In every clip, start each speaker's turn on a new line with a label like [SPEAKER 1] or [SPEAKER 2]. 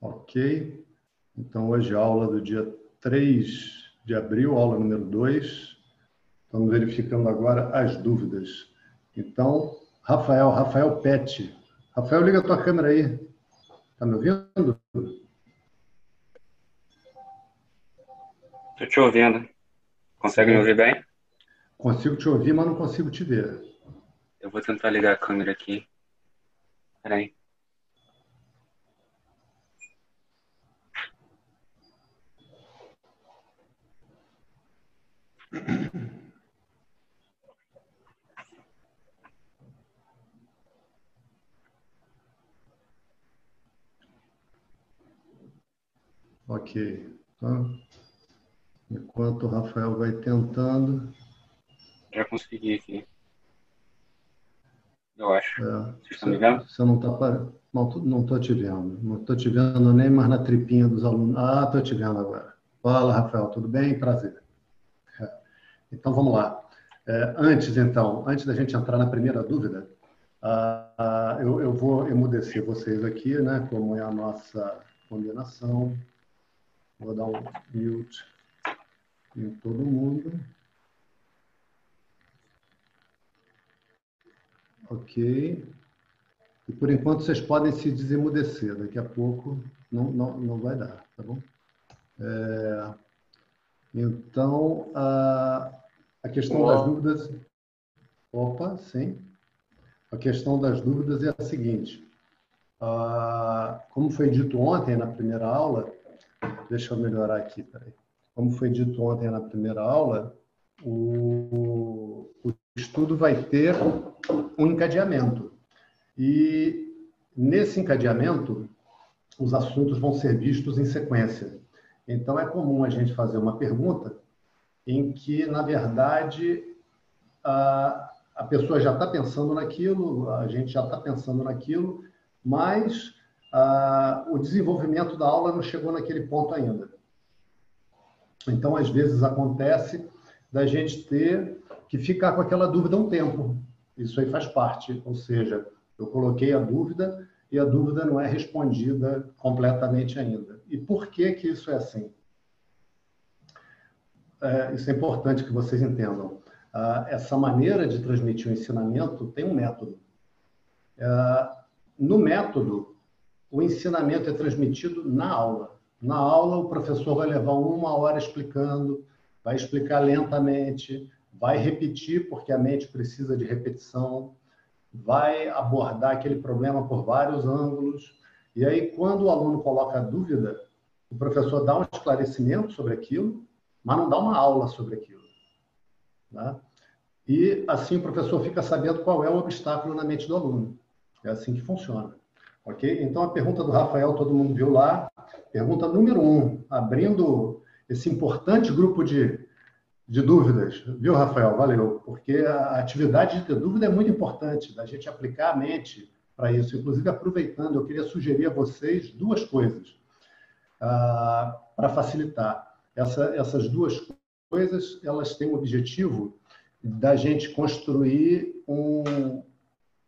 [SPEAKER 1] Ok. Então, hoje, aula do dia 3 de abril, aula número 2. Estamos verificando agora as dúvidas. Então, Rafael, Rafael Pet. Rafael, liga a tua câmera aí. Está me ouvindo?
[SPEAKER 2] Estou te ouvindo. Consegue me ouvir bem?
[SPEAKER 1] Consigo te ouvir, mas não consigo te ver.
[SPEAKER 2] Eu vou tentar ligar a câmera aqui. Peraí.
[SPEAKER 1] Ok. Então, enquanto o Rafael vai tentando.
[SPEAKER 2] Já consegui aqui. Eu acho.
[SPEAKER 1] É,
[SPEAKER 2] Vocês estão me vendo?
[SPEAKER 1] Você não está parando. Não, não estou te vendo. Não estou te vendo nem mais na tripinha dos alunos. Ah, estou te vendo agora. Fala, Rafael, tudo bem? Prazer. Então, vamos lá. É, antes, então, antes da gente entrar na primeira dúvida, ah, ah, eu, eu vou emudecer vocês aqui, né? Como é a nossa combinação. Vou dar um mute em todo mundo. Ok. E por enquanto vocês podem se desemudecer. Daqui a pouco não, não, não vai dar, tá bom? É, então, a, a questão das dúvidas. Opa, sim. A questão das dúvidas é a seguinte. Ah, como foi dito ontem na primeira aula, deixa eu melhorar aqui, peraí. Como foi dito ontem na primeira aula, o, o estudo vai ter um encadeamento. E nesse encadeamento, os assuntos vão ser vistos em sequência. Então, é comum a gente fazer uma pergunta em que, na verdade, a, a pessoa já está pensando naquilo, a gente já está pensando naquilo, mas ah, o desenvolvimento da aula não chegou naquele ponto ainda. Então, às vezes, acontece da gente ter que ficar com aquela dúvida um tempo. Isso aí faz parte, ou seja, eu coloquei a dúvida e a dúvida não é respondida completamente ainda. E por que que isso é assim? É, isso é importante que vocês entendam. Ah, essa maneira de transmitir o ensinamento tem um método. Ah, no método, o ensinamento é transmitido na aula. Na aula, o professor vai levar uma hora explicando, vai explicar lentamente, vai repetir, porque a mente precisa de repetição, vai abordar aquele problema por vários ângulos. E aí, quando o aluno coloca dúvida, o professor dá um esclarecimento sobre aquilo, mas não dá uma aula sobre aquilo. Né? E assim o professor fica sabendo qual é o obstáculo na mente do aluno. É assim que funciona. Ok? Então, a pergunta do Rafael, todo mundo viu lá. Pergunta número um, abrindo esse importante grupo de, de dúvidas. Viu, Rafael? Valeu. Porque a atividade de ter dúvida é muito importante, da gente aplicar a mente para isso. Inclusive, aproveitando, eu queria sugerir a vocês duas coisas ah, para facilitar. Essa, essas duas coisas, elas têm o objetivo da gente construir um,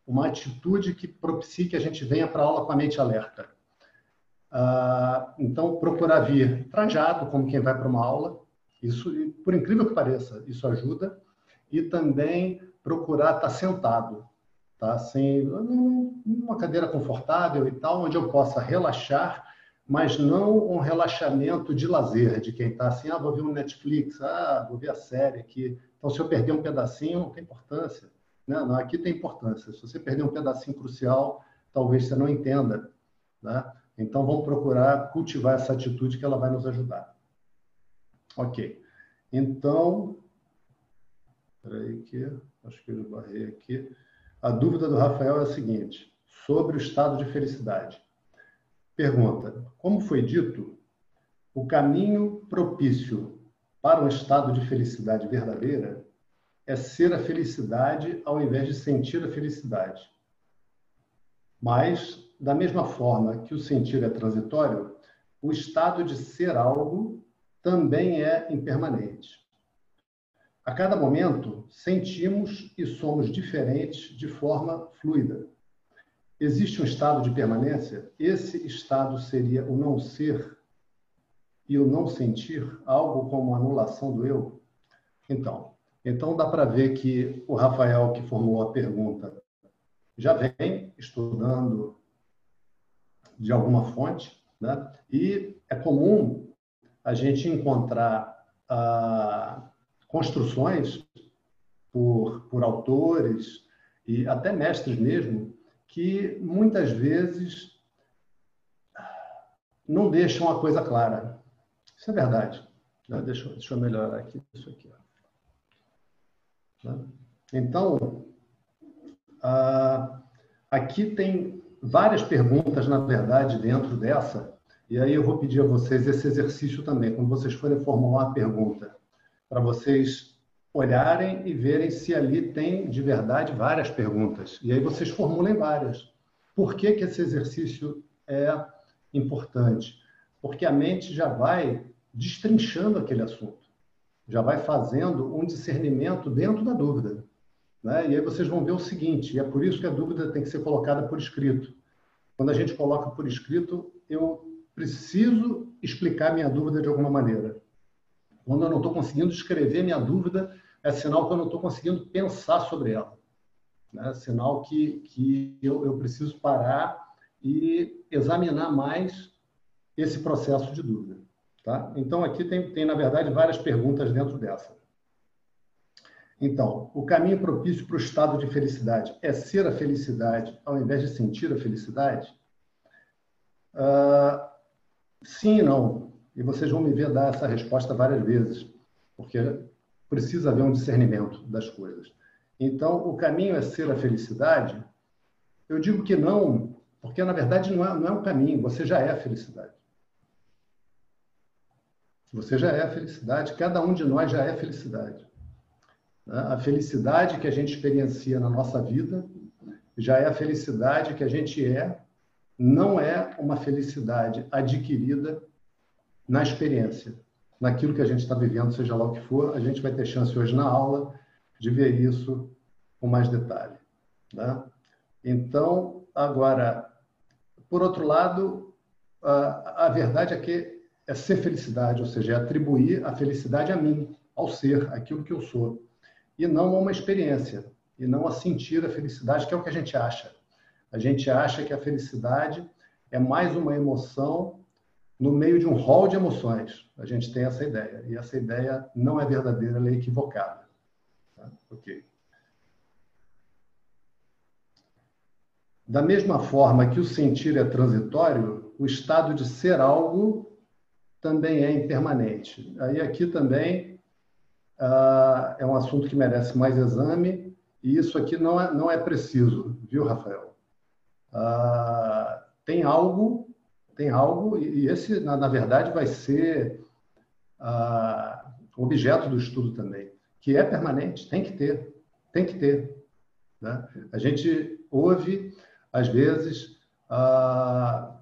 [SPEAKER 1] uma atitude que propicie que a gente venha para a aula com a mente alerta. Ah, então, procurar vir trajado, como quem vai para uma aula, isso, por incrível que pareça, isso ajuda. E também procurar estar sentado, tá? Sem uma cadeira confortável e tal, onde eu possa relaxar, mas não um relaxamento de lazer, de quem está assim, ah, vou ver um Netflix, ah, vou ver a série aqui. Então, se eu perder um pedacinho, não tem importância. Né? Não, aqui tem importância. Se você perder um pedacinho crucial, talvez você não entenda. Né? Então, vamos procurar cultivar essa atitude que ela vai nos ajudar. Ok. Então, peraí que acho que eu barrei aqui. A dúvida do Rafael é a seguinte: sobre o estado de felicidade. Pergunta: como foi dito, o caminho propício para um estado de felicidade verdadeira é ser a felicidade ao invés de sentir a felicidade. Mas, da mesma forma que o sentir é transitório, o estado de ser algo também é impermanente. A cada momento, sentimos e somos diferentes de forma fluida. existe um estado de permanência? Esse estado seria o não ser e o não sentir, algo como anulação do eu? Então, então dá para ver que o Rafael que formulou a pergunta já vem estudando de alguma fonte, né? E é comum a gente encontrar ah, construções por, por autores e até mestres mesmo que muitas vezes não deixam a coisa clara. Isso é verdade. Né? Deixa, deixa eu melhorar aqui isso aqui. Né? Então, ah, aqui tem várias perguntas, na verdade, dentro dessa, e aí eu vou pedir a vocês esse exercício também, quando vocês forem formular uma pergunta, para vocês olharem e verem se ali tem de verdade várias perguntas. E aí vocês formulem várias. Por que, que esse exercício é importante? Porque a mente já vai destrinchando aquele assunto, já vai fazendo um discernimento dentro da dúvida. Né? E aí vocês vão ver o seguinte, e é por isso que a dúvida tem que ser colocada por escrito. Quando a gente coloca por escrito, eu preciso explicar minha dúvida de alguma maneira. Quando eu não estou conseguindo escrever minha dúvida, é sinal que eu não estou conseguindo pensar sobre ela. É sinal que, que eu, eu preciso parar e examinar mais esse processo de dúvida. Tá? Então, aqui tem, tem, na verdade, várias perguntas dentro dessa. Então, o caminho propício para o estado de felicidade é ser a felicidade ao invés de sentir a felicidade? Uh, sim e não. E vocês vão me ver dar essa resposta várias vezes, porque precisa haver um discernimento das coisas. Então, o caminho é ser a felicidade? Eu digo que não, porque na verdade não é, não é um caminho, você já é a felicidade. Você já é a felicidade, cada um de nós já é a felicidade. Né? A felicidade que a gente experiencia na nossa vida já é a felicidade que a gente é, não é uma felicidade adquirida na experiência, naquilo que a gente está vivendo, seja lá o que for. A gente vai ter chance hoje na aula de ver isso com mais detalhe. Né? Então, agora, por outro lado, a, a verdade é que é ser felicidade, ou seja, é atribuir a felicidade a mim, ao ser, aquilo que eu sou, e não a uma experiência, e não a sentir a felicidade, que é o que a gente acha. A gente acha que a felicidade é mais uma emoção no meio de um rol de emoções. A gente tem essa ideia. E essa ideia não é verdadeira, ela é equivocada. Tá? Ok. Da mesma forma que o sentir é transitório, o estado de ser algo também é impermanente. Aí aqui também uh, é um assunto que merece mais exame, e isso aqui não é, não é preciso, viu, Rafael? Uh, tem algo tem algo, e esse, na, na verdade, vai ser ah, objeto do estudo também, que é permanente, tem que ter, tem que ter. Né? A gente ouve, às vezes, ah,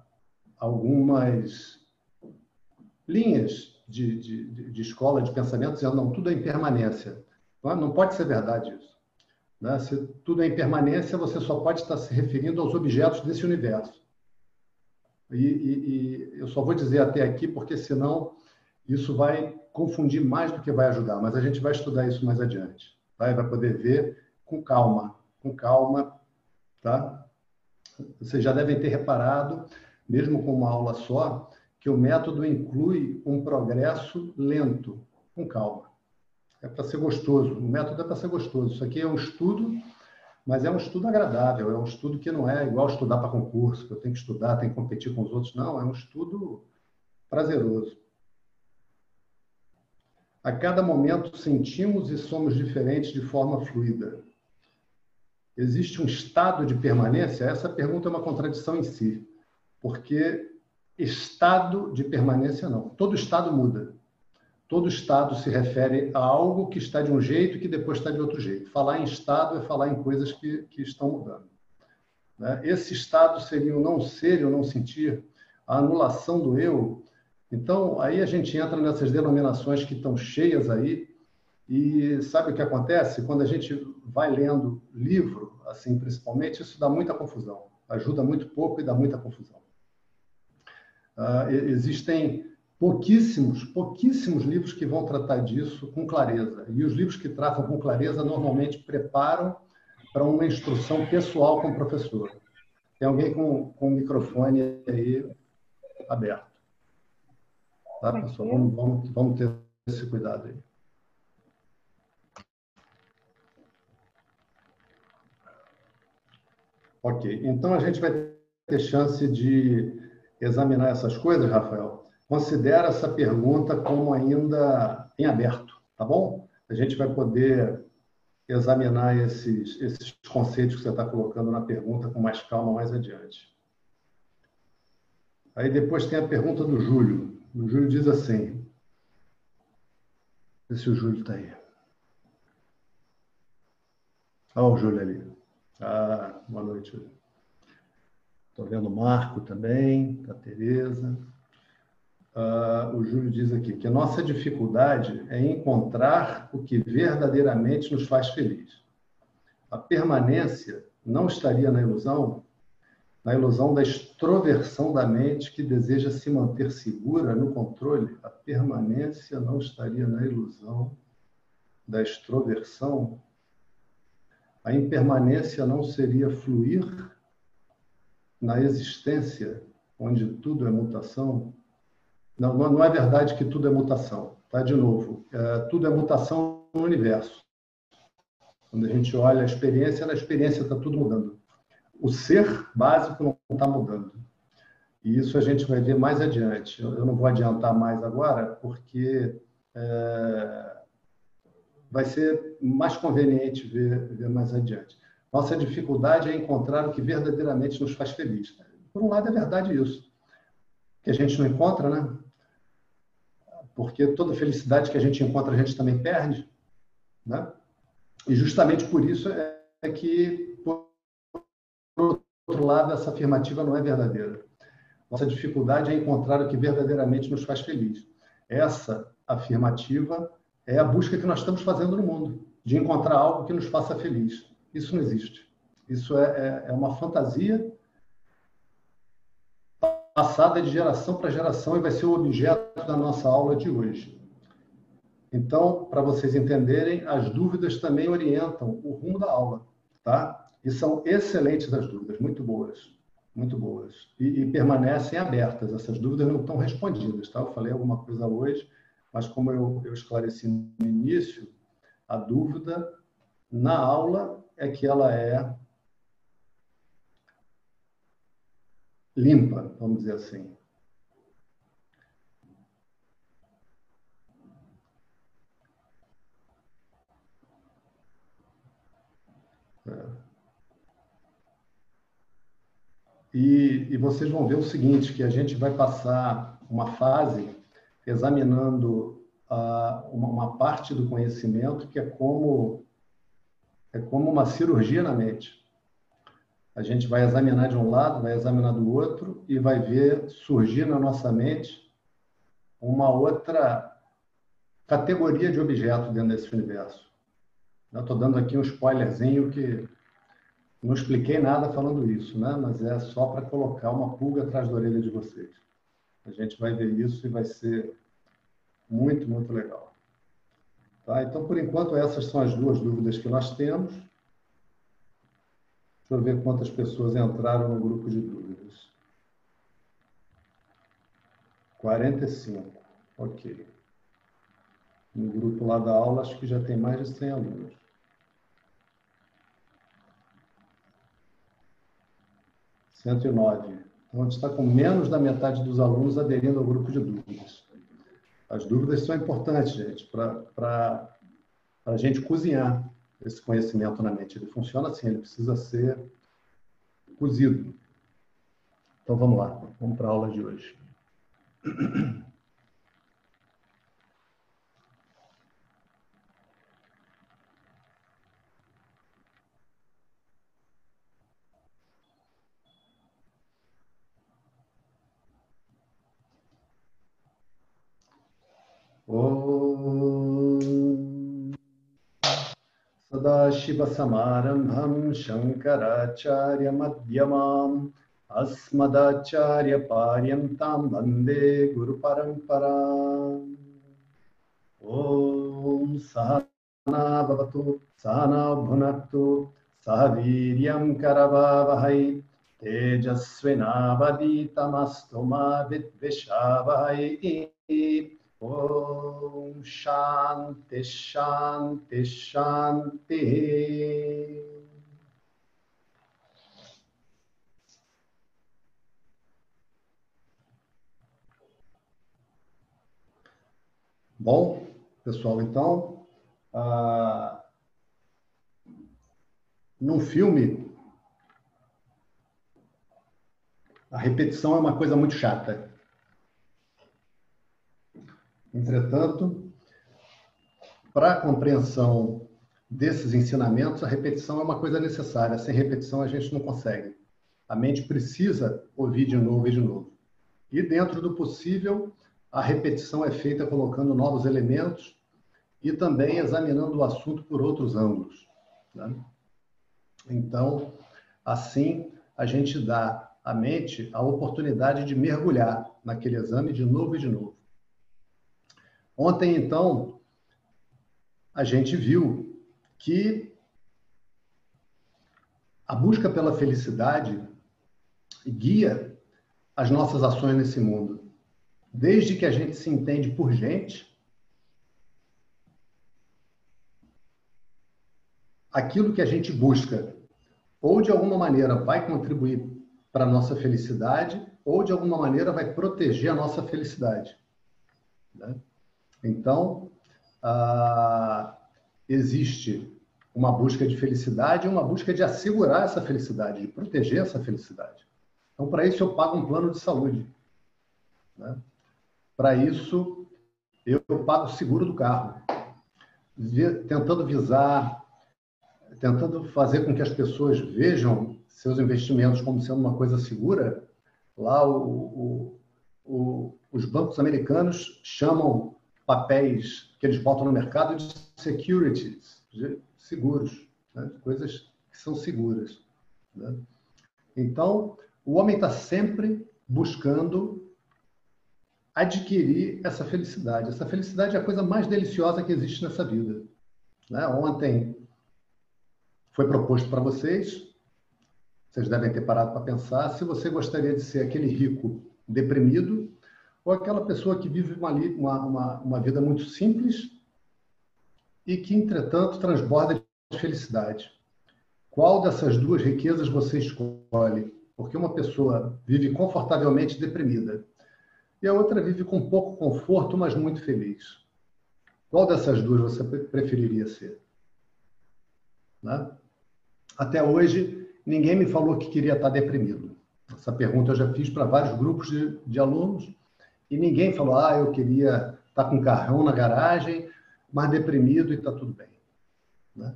[SPEAKER 1] algumas linhas de, de, de, escola de pensamento dizendo, não, tudo é impermanência. Não, não pode ser verdade isso. Né? Se tudo é impermanência, você só pode estar se referindo aos objetos desse universo. E, e, e eu só vou dizer até aqui, porque senão isso vai confundir mais do que vai ajudar. Mas a gente vai estudar isso mais adiante. Tá? E vai poder ver com calma, com calma, tá? Vocês já devem ter reparado, mesmo com uma aula só, que o método inclui um progresso lento, com calma. É para ser gostoso. O método é para ser gostoso. Isso aqui é um estudo mas é um estudo agradável, é um estudo que não é igual estudar para concurso, que eu tenho que estudar, tenho que competir com os outros. Não, é um estudo prazeroso. A cada momento sentimos e somos diferentes de forma fluida. Existe um estado de permanência? Essa pergunta é uma contradição em si, porque estado de permanência não. Todo estado muda todo estado se refere a algo que está de um jeito e que depois está de outro jeito. Falar em estado é falar em coisas que, que estão mudando. Né? Esse estado seria o não ser e o não sentir, a anulação do eu. Então, aí a gente entra nessas denominações que estão cheias aí, e sabe o que acontece? Quando a gente vai lendo livro, assim, principalmente, isso dá muita confusão. ajuda muito pouco e dá muita confusão. Uh, existem pouquíssimos, pouquíssimos livros que vão tratar disso com clareza. E os livros que tratam com clareza normalmente preparam para uma instrução pessoal com o professor. Tem alguém com, com o microfone aí aberto. Tá, pessoal? Vamos, vamos, vamos ter esse cuidado aí. Ok, então a gente vai ter chance de examinar essas coisas, Rafael. Considera essa pergunta como ainda em aberto, tá bom? A gente vai poder examinar esses, esses conceitos que você está colocando na pergunta com mais calma mais adiante. Aí depois tem a pergunta do Júlio. O Júlio diz assim: Vê se o Júlio está aí. Olha o Júlio ali. Ah, boa noite, Júlio. Estou vendo o Marco também, a Tereza. Uh, o Júlio diz aqui que a nossa dificuldade é encontrar o que verdadeiramente nos faz feliz. A permanência não estaria na ilusão, na ilusão da extroversão da mente que deseja se manter segura no controle. A permanência não estaria na ilusão da extroversão. A impermanência não seria fluir na existência, onde tudo é mutação. Não, não é verdade que tudo é mutação. Tá? De novo, é, tudo é mutação no universo. Quando a gente olha a experiência, na experiência está tudo mudando. O ser básico não está mudando. E isso a gente vai ver mais adiante. Eu não vou adiantar mais agora, porque é, vai ser mais conveniente ver, ver mais adiante. Nossa dificuldade é encontrar o que verdadeiramente nos faz feliz. Por um lado, é verdade isso. Que a gente não encontra, né? Porque toda felicidade que a gente encontra a gente também perde, né? E justamente por isso é que, por outro lado, essa afirmativa não é verdadeira. Nossa dificuldade é encontrar o que verdadeiramente nos faz feliz. Essa afirmativa é a busca que nós estamos fazendo no mundo, de encontrar algo que nos faça feliz. Isso não existe. Isso é, é, é uma fantasia passada de geração para geração e vai ser o objeto da nossa aula de hoje. Então, para vocês entenderem, as dúvidas também orientam o rumo da aula, tá? E são excelentes as dúvidas, muito boas, muito boas. E, e permanecem abertas, essas dúvidas não estão respondidas, tá? Eu falei alguma coisa hoje, mas como eu, eu esclareci no início, a dúvida na aula é que ela é limpa, vamos dizer assim. É. E, e, vocês vão ver o seguinte, que a gente vai passar uma fase examinando uh, uma, uma, parte do conhecimento que é como é como uma cirurgia na mente a gente vai examinar de um lado, vai examinar do outro e vai ver surgir na nossa mente uma outra categoria de objeto dentro desse universo. Estou dando aqui um spoilerzinho que não expliquei nada falando isso, né? mas é só para colocar uma pulga atrás da orelha de vocês. A gente vai ver isso e vai ser muito, muito legal. Tá? Então, por enquanto, essas são as duas dúvidas que nós temos. Deixa eu ver quantas pessoas entraram no grupo de dúvidas. 45. Ok. No grupo lá da aula, acho que já tem mais de 100 alunos. Cento e nove. Então, a gente está com menos da metade dos alunos aderindo ao grupo de dúvidas. As dúvidas são importantes, gente, para a gente cozinhar esse conhecimento na mente. Ele funciona assim, ele precisa ser cozido. Então vamos lá, vamos para a aula de hoje. ॐ सदाशिवसमारम्भं शङ्कराचार्यमध्यमाम् अस्मदाचार्यपार्यन्तां वंदे गुरुपरम्परा ॐ सहना भवतु सहना भुनक्तु सह वीर्यं करवावहै, तेजस्विनावदीतमस्तु मा विद्विषावहै। Om Shanti Shanti Shanti. Bom, pessoal, então, uh, num filme, a repetição é uma coisa muito chata. Entretanto, para a compreensão desses ensinamentos, a repetição é uma coisa necessária. Sem repetição, a gente não consegue. A mente precisa ouvir de novo e de novo. E dentro do possível, a repetição é feita colocando novos elementos e também examinando o assunto por outros ângulos. Né? Então, assim, a gente dá à mente a oportunidade de mergulhar naquele exame de novo e de novo. Ontem, então, a gente viu que a busca pela felicidade guia as nossas ações nesse mundo desde que a gente se entende por gente, aquilo que a gente busca, ou de alguma maneira vai contribuir para a nossa felicidade, ou de alguma maneira vai proteger a nossa felicidade. Né? Então, ah, existe uma busca de felicidade e uma busca de assegurar essa felicidade, de proteger essa felicidade. Então, para isso, eu pago um plano de saúde. Né? Para isso, eu pago o seguro do carro, tentando visar, tentando fazer com que as pessoas vejam seus investimentos como sendo uma coisa segura. Lá, o, o, o, os bancos americanos chamam papéis que eles botam no mercado de securities, de seguros, né? coisas que são seguras. Né? Então, o homem está sempre buscando adquirir essa felicidade. Essa felicidade é a coisa mais deliciosa que existe nessa vida. Né? Ontem foi proposto para vocês, vocês devem ter parado para pensar, se você gostaria de ser aquele rico deprimido ou aquela pessoa que vive uma, uma, uma vida muito simples e que, entretanto, transborda de felicidade. Qual dessas duas riquezas você escolhe? Porque uma pessoa vive confortavelmente deprimida e a outra vive com pouco conforto, mas muito feliz. Qual dessas duas você preferiria ser? Né? Até hoje, ninguém me falou que queria estar deprimido. Essa pergunta eu já fiz para vários grupos de, de alunos e ninguém falou, ah, eu queria estar com um carrão na garagem, mas deprimido e está tudo bem. Né?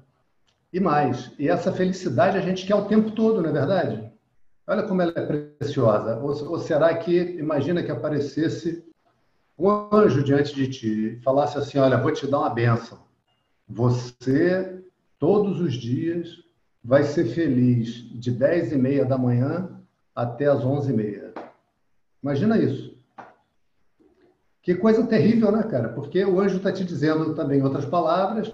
[SPEAKER 1] E mais, e essa felicidade a gente quer o tempo todo, não é verdade? Olha como ela é preciosa. Ou, ou será que, imagina que aparecesse um anjo diante de ti e falasse assim: Olha, vou te dar uma benção. Você, todos os dias, vai ser feliz de 10 e meia da manhã até as 11 e meia. Imagina isso. Que coisa terrível, né, cara? Porque o anjo está te dizendo também, em outras palavras,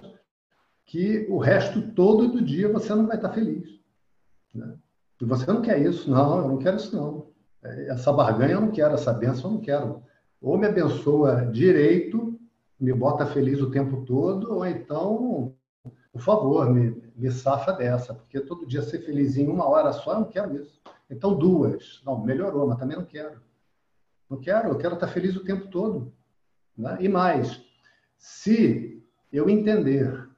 [SPEAKER 1] que o resto todo do dia você não vai estar feliz. Né? E você não quer isso? Não, eu não quero isso não. Essa barganha eu não quero, essa benção eu não quero. Ou me abençoa direito, me bota feliz o tempo todo, ou então, por favor, me, me safa dessa, porque todo dia ser feliz em uma hora só, eu não quero isso. Então, duas. Não, melhorou, mas também não quero. Não quero, eu quero estar feliz o tempo todo. Né? E mais, se eu entender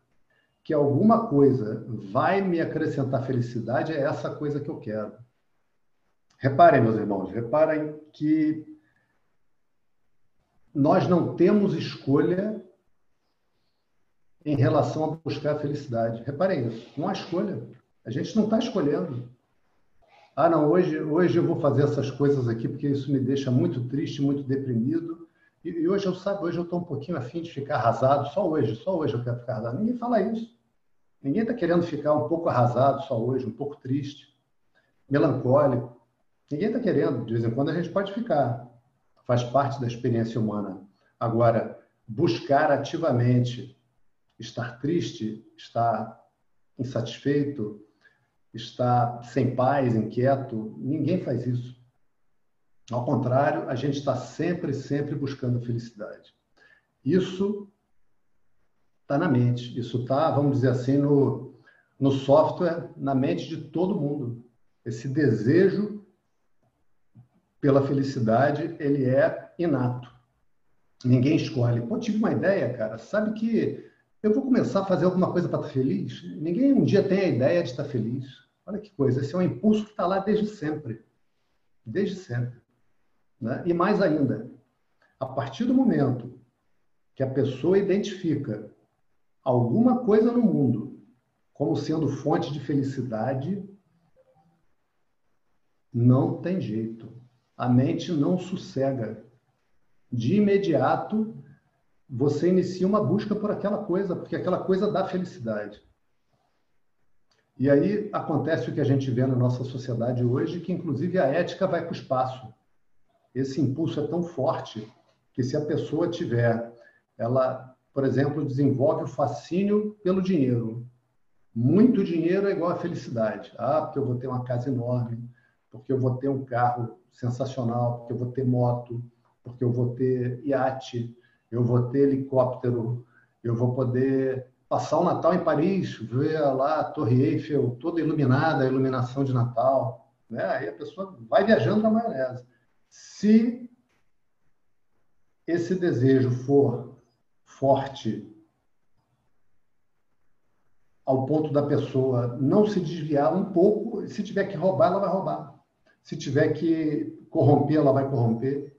[SPEAKER 1] que alguma coisa vai me acrescentar felicidade, é essa coisa que eu quero. Reparem, meus irmãos, reparem que nós não temos escolha em relação a buscar a felicidade. Reparem isso, não há escolha. A gente não está escolhendo. Ah, não, hoje, hoje eu vou fazer essas coisas aqui porque isso me deixa muito triste, muito deprimido. E, e hoje eu sabe, hoje eu estou um pouquinho afim de ficar arrasado, só hoje, só hoje eu quero ficar arrasado. Ninguém fala isso. Ninguém está querendo ficar um pouco arrasado só hoje, um pouco triste, melancólico. Ninguém está querendo. De vez em quando a gente pode ficar. Faz parte da experiência humana. Agora, buscar ativamente estar triste, estar insatisfeito, estar sem paz, inquieto, ninguém faz isso. Ao contrário, a gente está sempre, sempre buscando felicidade. Isso está na mente, isso está, vamos dizer assim, no, no software, na mente de todo mundo. Esse desejo pela felicidade, ele é inato. Ninguém escolhe. Pô, tive uma ideia, cara. Sabe que eu vou começar a fazer alguma coisa para estar feliz? Ninguém um dia tem a ideia de estar feliz. Olha que coisa. Esse é um impulso que está lá desde sempre. Desde sempre. Né? E mais ainda, a partir do momento que a pessoa identifica alguma coisa no mundo como sendo fonte de felicidade, não tem jeito. A mente não sossega. De imediato, você inicia uma busca por aquela coisa, porque aquela coisa dá felicidade. E aí acontece o que a gente vê na nossa sociedade hoje, que inclusive a ética vai para o espaço. Esse impulso é tão forte que se a pessoa tiver, ela, por exemplo, desenvolve o fascínio pelo dinheiro. Muito dinheiro é igual a felicidade. Ah, porque eu vou ter uma casa enorme, porque eu vou ter um carro sensacional, porque eu vou ter moto, porque eu vou ter iate, eu vou ter helicóptero, eu vou poder passar o Natal em Paris, ver lá a Torre Eiffel toda iluminada, a iluminação de Natal. Né? Aí a pessoa vai viajando na maionese. Se esse desejo for forte ao ponto da pessoa não se desviar um pouco, se tiver que roubar, ela vai roubar. Se tiver que corromper, ela vai corromper.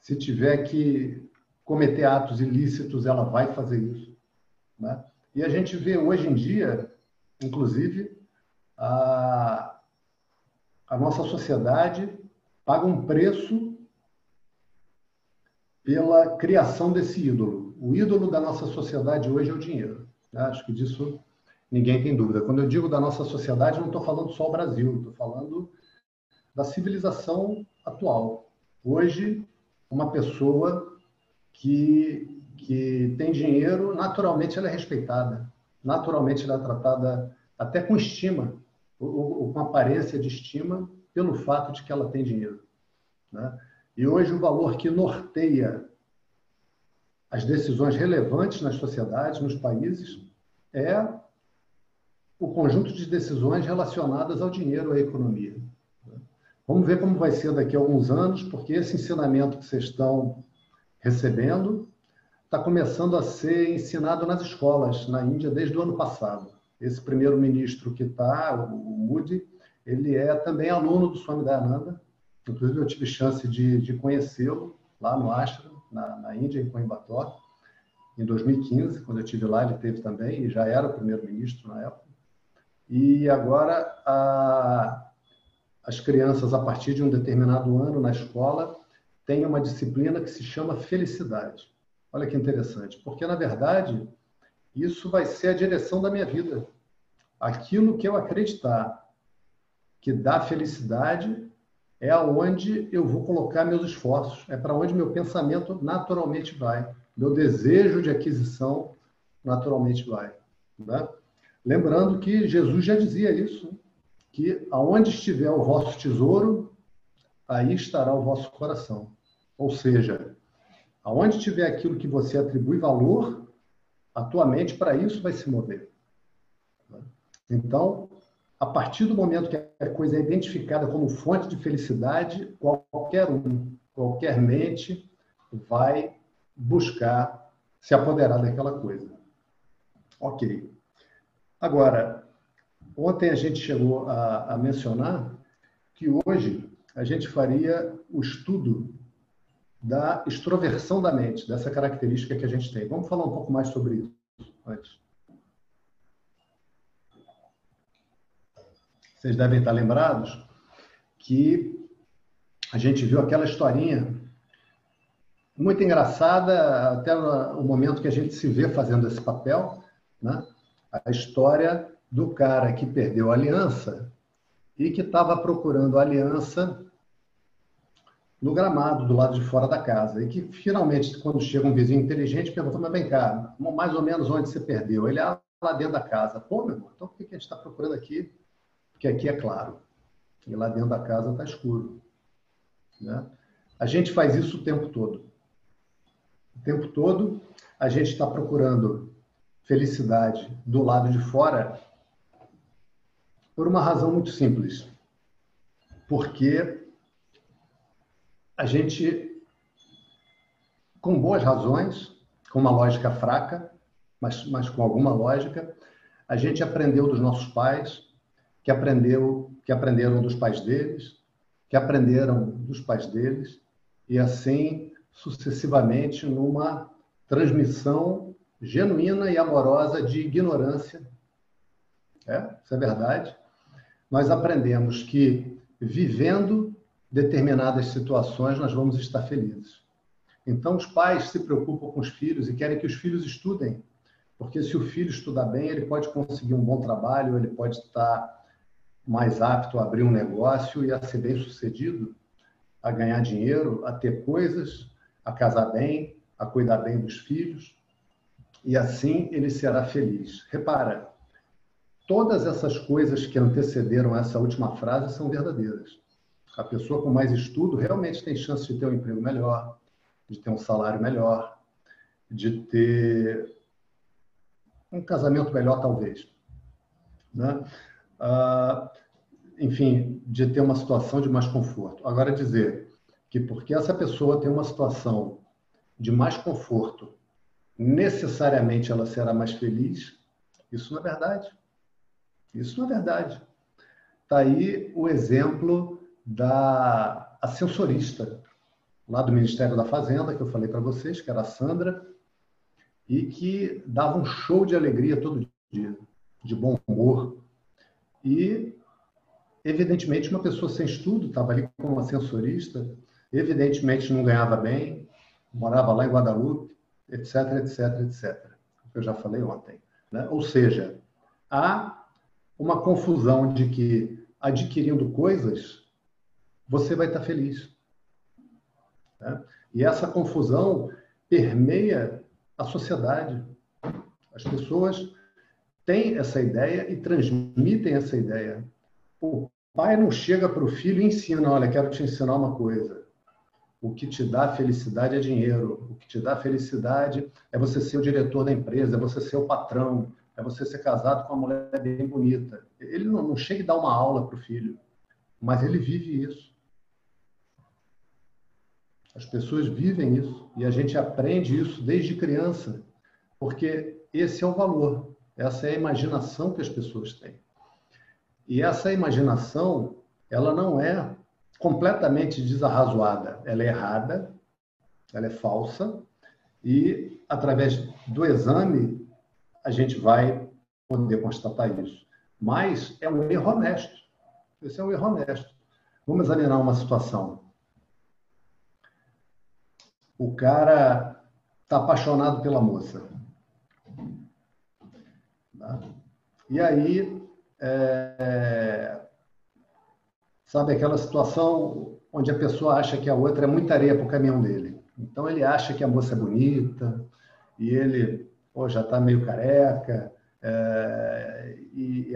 [SPEAKER 1] Se tiver que cometer atos ilícitos, ela vai fazer isso. Né? E a gente vê hoje em dia, inclusive, a, a nossa sociedade paga um preço pela criação desse ídolo. O ídolo da nossa sociedade hoje é o dinheiro. Né? Acho que disso ninguém tem dúvida. Quando eu digo da nossa sociedade, não estou falando só o Brasil, estou falando da civilização atual. Hoje, uma pessoa que, que tem dinheiro, naturalmente ela é respeitada, naturalmente ela é tratada até com estima, ou, ou com aparência de estima, pelo fato de que ela tem dinheiro. Né? E hoje o valor que norteia as decisões relevantes nas sociedades, nos países, é o conjunto de decisões relacionadas ao dinheiro, à economia. Vamos ver como vai ser daqui a alguns anos, porque esse ensinamento que vocês estão recebendo está começando a ser ensinado nas escolas na Índia desde o ano passado. Esse primeiro-ministro que está, o Modi, ele é também aluno do Swami Dayananda. Inclusive, eu tive chance de, de conhecê-lo lá no Ashram, na, na Índia, em Coimbatore, em 2015. Quando eu estive lá, ele teve também, e já era primeiro-ministro na época. E agora, a, as crianças, a partir de um determinado ano na escola, têm uma disciplina que se chama felicidade. Olha que interessante, porque na verdade isso vai ser a direção da minha vida. Aquilo que eu acreditar que dá felicidade é aonde eu vou colocar meus esforços, é para onde meu pensamento naturalmente vai, meu desejo de aquisição naturalmente vai. Né? Lembrando que Jesus já dizia isso que aonde estiver o vosso tesouro, aí estará o vosso coração. Ou seja, aonde tiver aquilo que você atribui valor, a tua mente para isso vai se mover. Então, a partir do momento que a coisa é identificada como fonte de felicidade, qualquer um, qualquer mente vai buscar se apoderar daquela coisa. Ok. Agora, Ontem a gente chegou a, a mencionar que hoje a gente faria o estudo da extroversão da mente, dessa característica que a gente tem. Vamos falar um pouco mais sobre isso antes. Vocês devem estar lembrados que a gente viu aquela historinha muito engraçada até o momento que a gente se vê fazendo esse papel, né? A história do cara que perdeu a aliança e que estava procurando a aliança no gramado, do lado de fora da casa. E que finalmente, quando chega um vizinho inteligente, pergunta: Mas vem cá, mais ou menos onde você perdeu? Ele, ah, lá dentro da casa. Pô, meu irmão, então por que a gente está procurando aqui? Porque aqui é claro. E lá dentro da casa está escuro. Né? A gente faz isso o tempo todo. O tempo todo a gente está procurando felicidade do lado de fora por uma razão muito simples. Porque a gente, com boas razões, com uma lógica fraca, mas, mas com alguma lógica, a gente aprendeu dos nossos pais, que aprendeu, que aprenderam dos pais deles, que aprenderam dos pais deles, e assim sucessivamente numa transmissão genuína e amorosa de ignorância. É, isso é verdade. Nós aprendemos que vivendo determinadas situações nós vamos estar felizes. Então os pais se preocupam com os filhos e querem que os filhos estudem, porque se o filho estudar bem, ele pode conseguir um bom trabalho, ele pode estar mais apto a abrir um negócio e a ser bem sucedido a ganhar dinheiro, a ter coisas, a casar bem, a cuidar bem dos filhos, e assim ele será feliz. Repara, todas essas coisas que antecederam essa última frase são verdadeiras. A pessoa com mais estudo realmente tem chance de ter um emprego melhor, de ter um salário melhor, de ter um casamento melhor, talvez. Né? Ah, enfim, de ter uma situação de mais conforto. Agora, dizer que porque essa pessoa tem uma situação de mais conforto, necessariamente ela será mais feliz, isso não é verdade. Isso não é verdade. Está aí o exemplo da ascensorista lá do Ministério da Fazenda, que eu falei para vocês, que era a Sandra, e que dava um show de alegria todo dia, de bom humor. E Evidentemente, uma pessoa sem estudo, estava ali como ascensorista, evidentemente não ganhava bem, morava lá em Guadalupe, etc, etc, etc. Eu já falei ontem. Né? Ou seja, há uma confusão de que adquirindo coisas, você vai estar feliz. Né? E essa confusão permeia a sociedade. As pessoas têm essa ideia e transmitem essa ideia. O pai não chega para o filho e ensina: olha, quero te ensinar uma coisa. O que te dá felicidade é dinheiro. O que te dá felicidade é você ser o diretor da empresa, é você ser o patrão, é você ser casado com uma mulher bem bonita. Ele não, não chega e dá uma aula para o filho, mas ele vive isso. As pessoas vivem isso e a gente aprende isso desde criança, porque esse é o valor, essa é a imaginação que as pessoas têm. E essa imaginação, ela não é completamente desarrazoada, ela é errada, ela é falsa, e através do exame a gente vai poder constatar isso. Mas é um erro honesto. Esse é um erro honesto. Vamos examinar uma situação. O cara está apaixonado pela moça. Tá? E aí é, sabe, aquela situação onde a pessoa acha que a outra é muita areia para o caminhão dele. Então ele acha que a moça é bonita e ele pô, já está meio careca, é, e,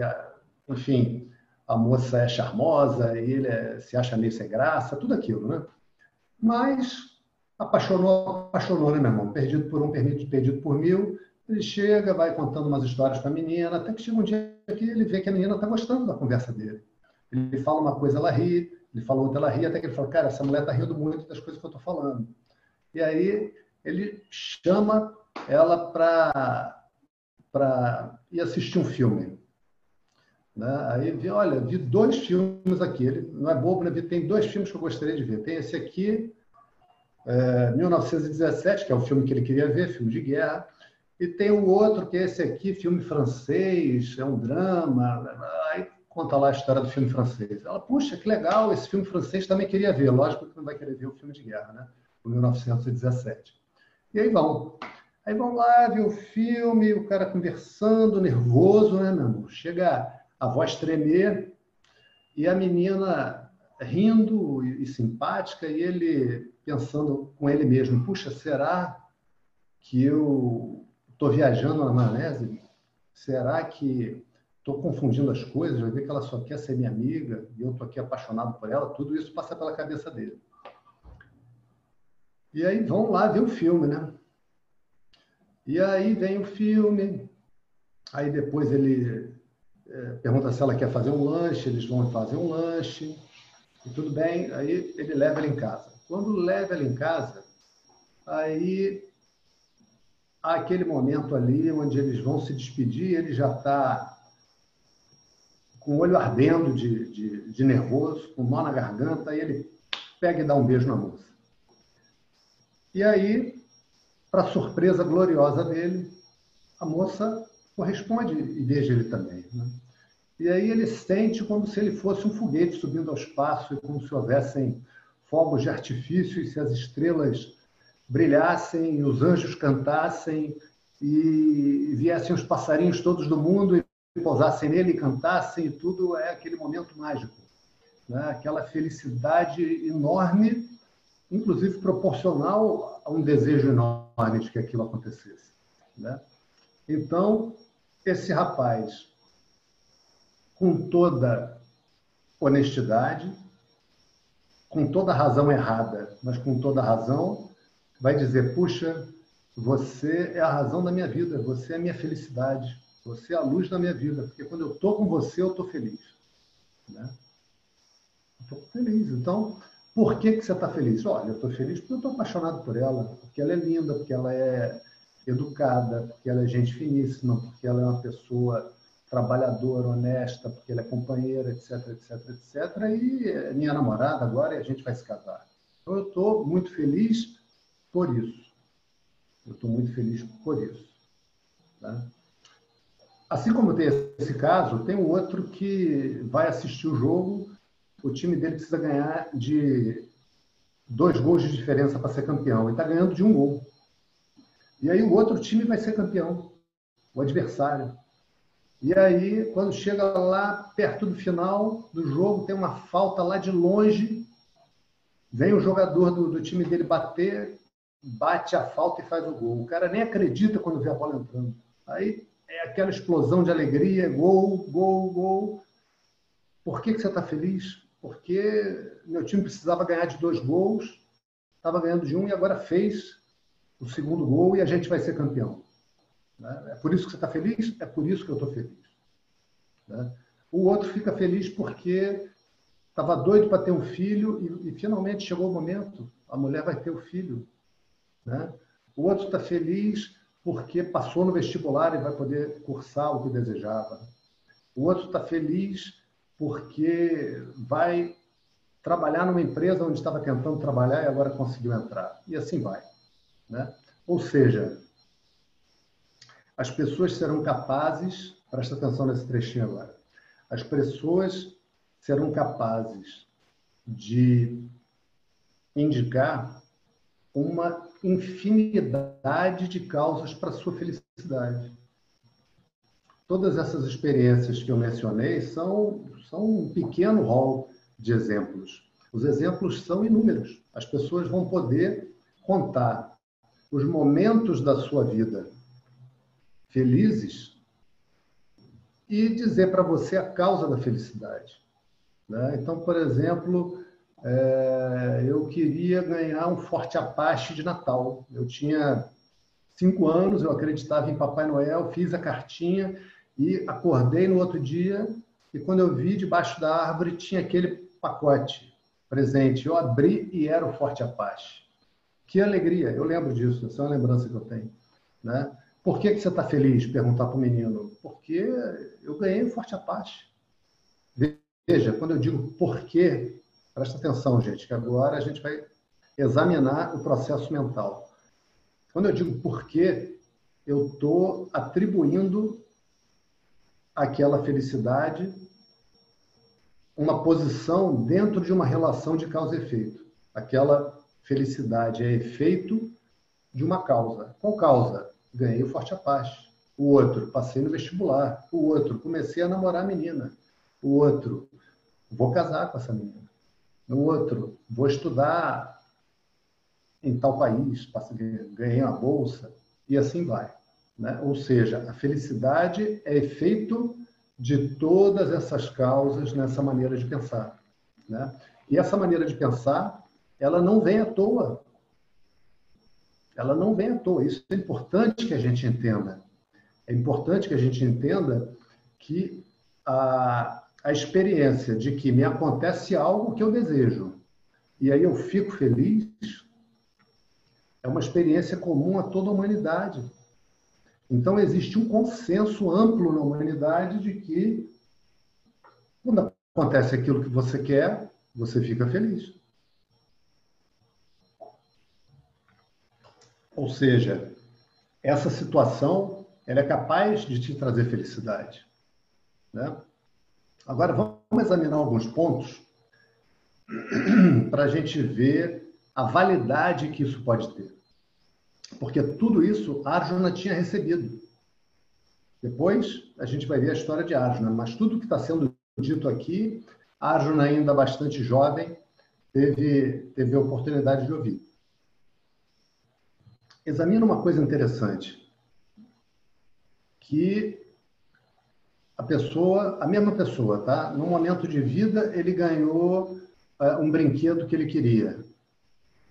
[SPEAKER 1] enfim, a moça é charmosa e ele é, se acha meio sem graça, tudo aquilo, né? Mas apaixonou, apaixonou, né, meu irmão? Perdido por um, perdido por mil, ele chega, vai contando umas histórias para a menina, até que chega um dia que ele vê que a menina está gostando da conversa dele. Ele fala uma coisa, ela ri, ele fala outra, ela ri, até que ele fala, cara, essa mulher está rindo muito das coisas que eu estou falando. E aí ele chama ela para ir assistir um filme. Né? Aí vi, olha, vi dois filmes aqui. Ele não é bobo, né? Tem dois filmes que eu gostaria de ver. Tem esse aqui, é, 1917, que é o filme que ele queria ver, filme de guerra. E tem o outro, que é esse aqui, filme francês, é um drama. Aí conta lá a história do filme francês. Ela, puxa, que legal, esse filme francês também queria ver. Lógico que não vai querer ver o filme de guerra, né? O 1917. E aí vão. Aí vão lá ver o filme, o cara conversando, nervoso, né, meu amor? Chega a voz tremer e a menina rindo e simpática e ele pensando com ele mesmo, puxa, será que eu estou viajando na maionese? Será que estou confundindo as coisas? Vai ver que ela só quer ser minha amiga e eu estou aqui apaixonado por ela? Tudo isso passa pela cabeça dele. E aí vão lá ver o filme, né? E aí vem o filme, aí depois ele é, pergunta se ela quer fazer um lanche, eles vão fazer um lanche, e tudo bem, aí ele leva ela em casa. Quando leva ela em casa, aí há aquele momento ali onde eles vão se despedir, ele já está com o olho ardendo de, de, de nervoso, com nó na garganta, e ele pega e dá um beijo na moça. E aí para surpresa gloriosa dele, a moça corresponde e beija ele também. Né? E aí ele sente como se ele fosse um foguete subindo aos passos, como se houvessem fogos de artifício e se as estrelas brilhassem, e os anjos cantassem e viessem os passarinhos todos do mundo e pousassem nele e cantassem, e tudo é aquele momento mágico. Né? Aquela felicidade enorme inclusive proporcional a um desejo enorme de que aquilo acontecesse. Né? Então, esse rapaz, com toda honestidade, com toda razão errada, mas com toda razão, vai dizer: puxa, você é a razão da minha vida, você é a minha felicidade, você é a luz da minha vida, porque quando eu estou com você, eu estou feliz. Né? Estou feliz. Então, por que, que você está feliz? Olha, eu estou feliz porque eu estou apaixonado por ela, porque ela é linda, porque ela é educada, porque ela é gente finíssima, porque ela é uma pessoa trabalhadora, honesta, porque ela é companheira, etc, etc, etc. E é minha namorada agora e a gente vai se casar. Então, eu estou muito feliz por isso. Eu estou muito feliz por isso. Tá? Assim como tem esse caso, tem um outro que vai assistir o jogo o time dele precisa ganhar de dois gols de diferença para ser campeão. E está ganhando de um gol. E aí o outro time vai ser campeão, o adversário. E aí, quando chega lá perto do final do jogo, tem uma falta lá de longe, vem o jogador do, do time dele bater, bate a falta e faz o gol. O cara nem acredita quando vê a bola entrando. Aí é aquela explosão de alegria, gol, gol, gol. Por que, que você está feliz? porque meu time precisava ganhar de dois gols, estava ganhando de um e agora fez o segundo gol e a gente vai ser campeão. Né? É por isso que você está feliz? É por isso que eu estou feliz. Né? O outro fica feliz porque estava doido para ter um filho e, e, finalmente chegou o momento, a mulher vai ter o filho. Né? O outro está feliz porque passou no vestibular e vai poder cursar o que desejava. O outro está feliz porque vai trabalhar numa empresa onde estava tentando trabalhar e agora conseguiu entrar. E assim vai. Né? Ou seja, as pessoas serão capazes, presta atenção nesse trechinho agora, as pessoas serão capazes de indicar uma infinidade de causas para sua felicidade. Todas essas experiências que eu mencionei são, são um pequeno rol de exemplos. Os exemplos são inúmeros. As pessoas vão poder contar os momentos da sua vida felizes e dizer para você a causa da felicidade. Né? Então, por exemplo, é, eu queria ganhar um Forte Apache de Natal. Eu tinha cinco anos, eu acreditava em Papai Noel, fiz a cartinha e acordei no outro dia e quando eu vi debaixo da árvore tinha aquele pacote presente. Eu abri e era o Forte Apache. Que alegria! Eu lembro disso, essa é uma lembrança que eu tenho. Né? Por que, que você está feliz? Perguntar para o menino. Porque eu ganhei o Forte Apache. Veja, quando eu digo por quê, presta atenção, gente, que agora a gente vai examinar o processo mental. Quando eu digo por quê, eu estou atribuindo aquela felicidade uma posição dentro de uma relação de causa e efeito. Aquela felicidade é efeito de uma causa. Qual causa? Ganhei o Forte Apache. O outro, passei no vestibular. O outro, comecei a namorar a menina. O outro, vou casar com essa menina. O outro, vou estudar em tal país, ganhei uma bolsa, e assim vai. Né? Ou seja, a felicidade é efeito de todas essas causas nessa maneira de pensar. Né? E essa maneira de pensar, ela não vem à toa. Ela não vem à toa. Isso é importante que a gente entenda. É importante que a gente entenda que a, a experiência de que me acontece algo que eu desejo e aí eu fico feliz é uma experiência comum a toda a humanidade. Então, existe um consenso amplo na humanidade de que, quando acontece aquilo que você quer, você fica feliz. Ou seja, essa situação ela é capaz de te trazer felicidade. Né? Agora, vamos examinar alguns pontos para a gente ver a validade que isso pode ter. Porque tudo isso Arjuna tinha recebido. Depois a gente vai ver a história de Arjuna, mas tudo que está sendo dito aqui, Arjuna ainda bastante jovem, teve, teve a oportunidade de ouvir. Examina uma coisa interessante, que a pessoa, a mesma pessoa, tá? No momento de vida, ele ganhou uh, um brinquedo que ele queria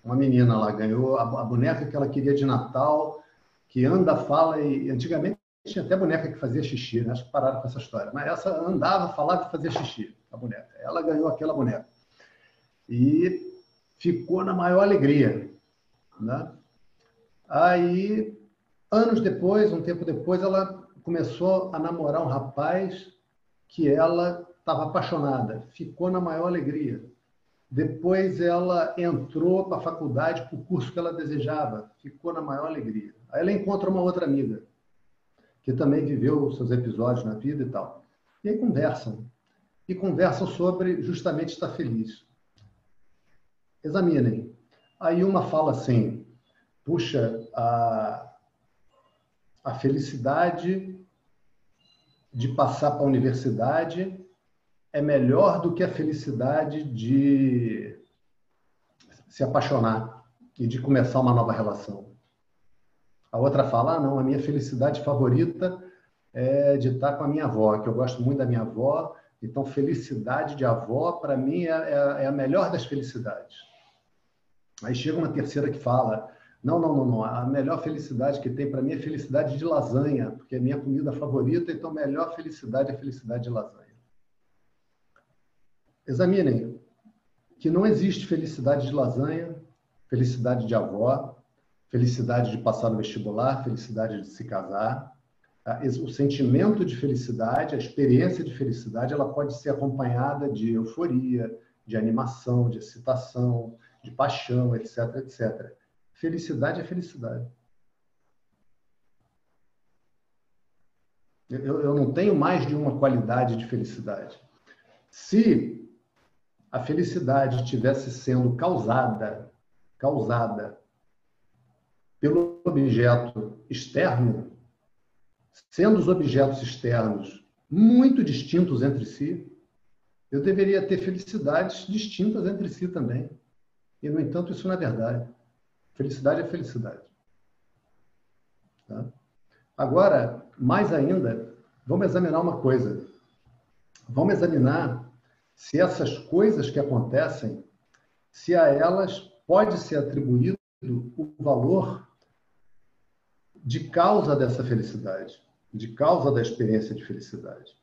[SPEAKER 1] uma menina lá ganhou a, a boneca que ela queria de Natal, que anda, fala e antigamente tinha até boneca que fazia xixi, né? acho que pararam com essa história. Mas essa andava, falava e fazia xixi, a boneca. Ela ganhou aquela boneca. E ficou na maior alegria. Né? Aí, anos depois, um tempo depois, ela começou a namorar um rapaz que ela estava apaixonada. Ficou na maior alegria. Depois ela entrou para a faculdade, para o curso que ela desejava, ficou na maior alegria. Aí ela encontra uma outra amiga, que também viveu seus episódios na vida e tal. E aí conversam. E conversam sobre justamente estar feliz. Examinem. Aí uma fala assim: puxa, a, a felicidade de passar para a universidade é melhor do que a felicidade de se apaixonar e de começar uma nova relação. A outra fala: ah, não, a minha felicidade favorita é de estar com a minha avó, que eu gosto muito da minha avó. Então, felicidade de avó, para mim, é, é, é, a melhor das felicidades. Aí chega uma terceira que fala: não, não, não, não. A melhor felicidade que tem para mim é felicidade de lasanha, porque é minha comida favorita, então, melhor felicidade é felicidade de lasanha. Examinem que não existe felicidade de lasanha, felicidade de avó, felicidade de passar no vestibular, felicidade de se casar. O sentimento de felicidade, a experiência de felicidade, ela pode ser acompanhada de euforia, de animação, de excitação, de paixão, etc, etc. Felicidade é felicidade. Eu, eu não tenho mais de uma qualidade de felicidade. Se a felicidade estivesse sendo causada, causada pelo objeto externo, sendo os objetos externos muito distintos entre si, eu deveria ter felicidades distintas entre si também. E, no entanto, isso não é verdade. Felicidade é felicidade. Tá? Agora, mais ainda, vamos examinar uma coisa. Vamos examinar se essas coisas que acontecem, se a elas pode ser atribuído o valor de causa dessa felicidade, de causa da experiência de felicidade.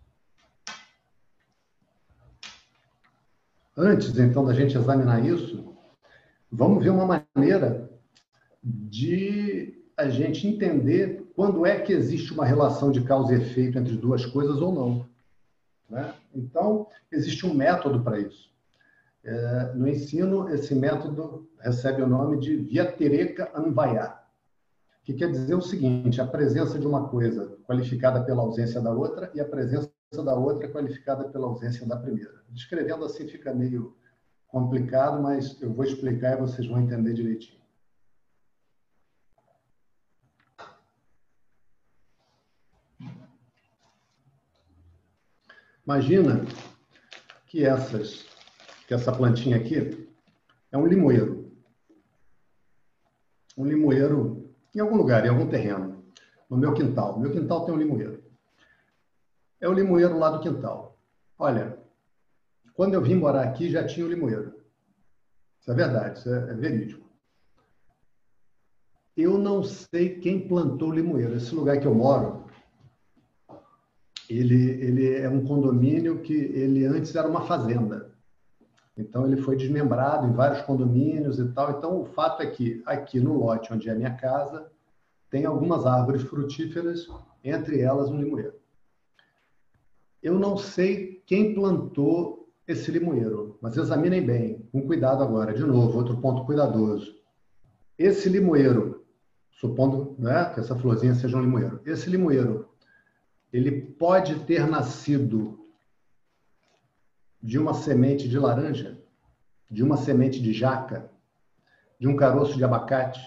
[SPEAKER 1] Antes, então, da gente examinar isso, vamos ver uma maneira de a gente entender quando é que existe uma relação de causa e efeito entre duas coisas ou não. Né? Então, existe um método para isso. É, no ensino, esse método recebe o nome de Vyatireka Anvaya, que quer dizer o seguinte: a presença de uma coisa qualificada pela ausência da outra e a presença da outra qualificada pela ausência da primeira. Descrevendo assim fica meio complicado, mas eu vou explicar e vocês vão entender direitinho. Imagina que essas, que essa plantinha aqui é um limoeiro. Um limoeiro em algum lugar, em algum terreno. No meu quintal. Meu quintal tem um limoeiro. É o limoeiro lá do quintal. Olha, quando eu vim morar aqui já tinha o limoeiro. Isso é verdade, isso é, é verídico. Eu não sei quem plantou o limoeiro. Esse lugar que eu moro, ele, ele é um condomínio que ele antes era uma fazenda. Então ele foi desmembrado em vários condomínios e tal. Então o fato é que aqui no lote onde é a minha casa tem algumas árvores frutíferas, entre elas um limoeiro. Eu não sei quem plantou esse limoeiro, mas examinem bem, com cuidado agora. De novo, outro ponto cuidadoso. Esse limoeiro, supondo né, que essa florzinha seja um limoeiro, esse limoeiro ele pode ter nascido de uma semente de laranja, de uma semente de jaca, de um caroço de abacate,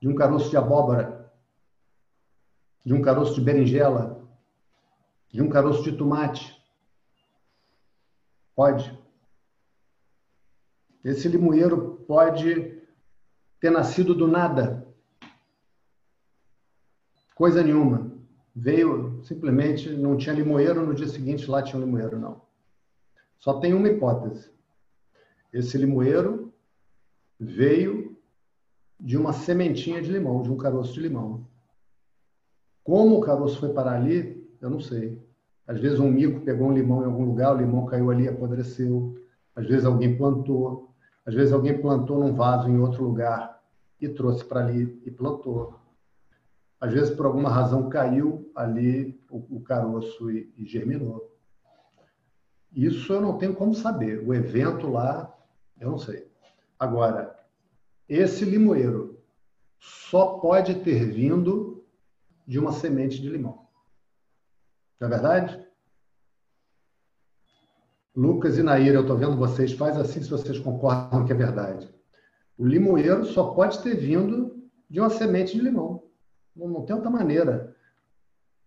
[SPEAKER 1] de um caroço de abóbora, de um caroço de berinjela, de um caroço de tomate. Pode. Esse limoeiro pode ter nascido do nada. Coisa nenhuma veio simplesmente, não tinha limoeiro, no dia seguinte lá tinha um limoeiro, não. Só tem uma hipótese. Esse limoeiro veio de uma sementinha de limão, de um caroço de limão. Como o caroço foi parar ali, eu não sei. Às vezes um mico pegou um limão em algum lugar, o limão caiu ali apodreceu. Às vezes alguém plantou. Às vezes alguém plantou num vaso em outro lugar e trouxe para ali e plantou às vezes por alguma razão caiu ali o, o caroço e, e, germinou. Isso eu não tenho como saber. O evento lá, eu não sei. Agora, esse limoeiro só pode ter vindo de uma semente de limão. Não é verdade? Lucas e Nair, eu estou vendo vocês, faz assim se vocês concordam que é verdade. O limoeiro só pode ter vindo de uma semente de limão. Não, não tem outra maneira.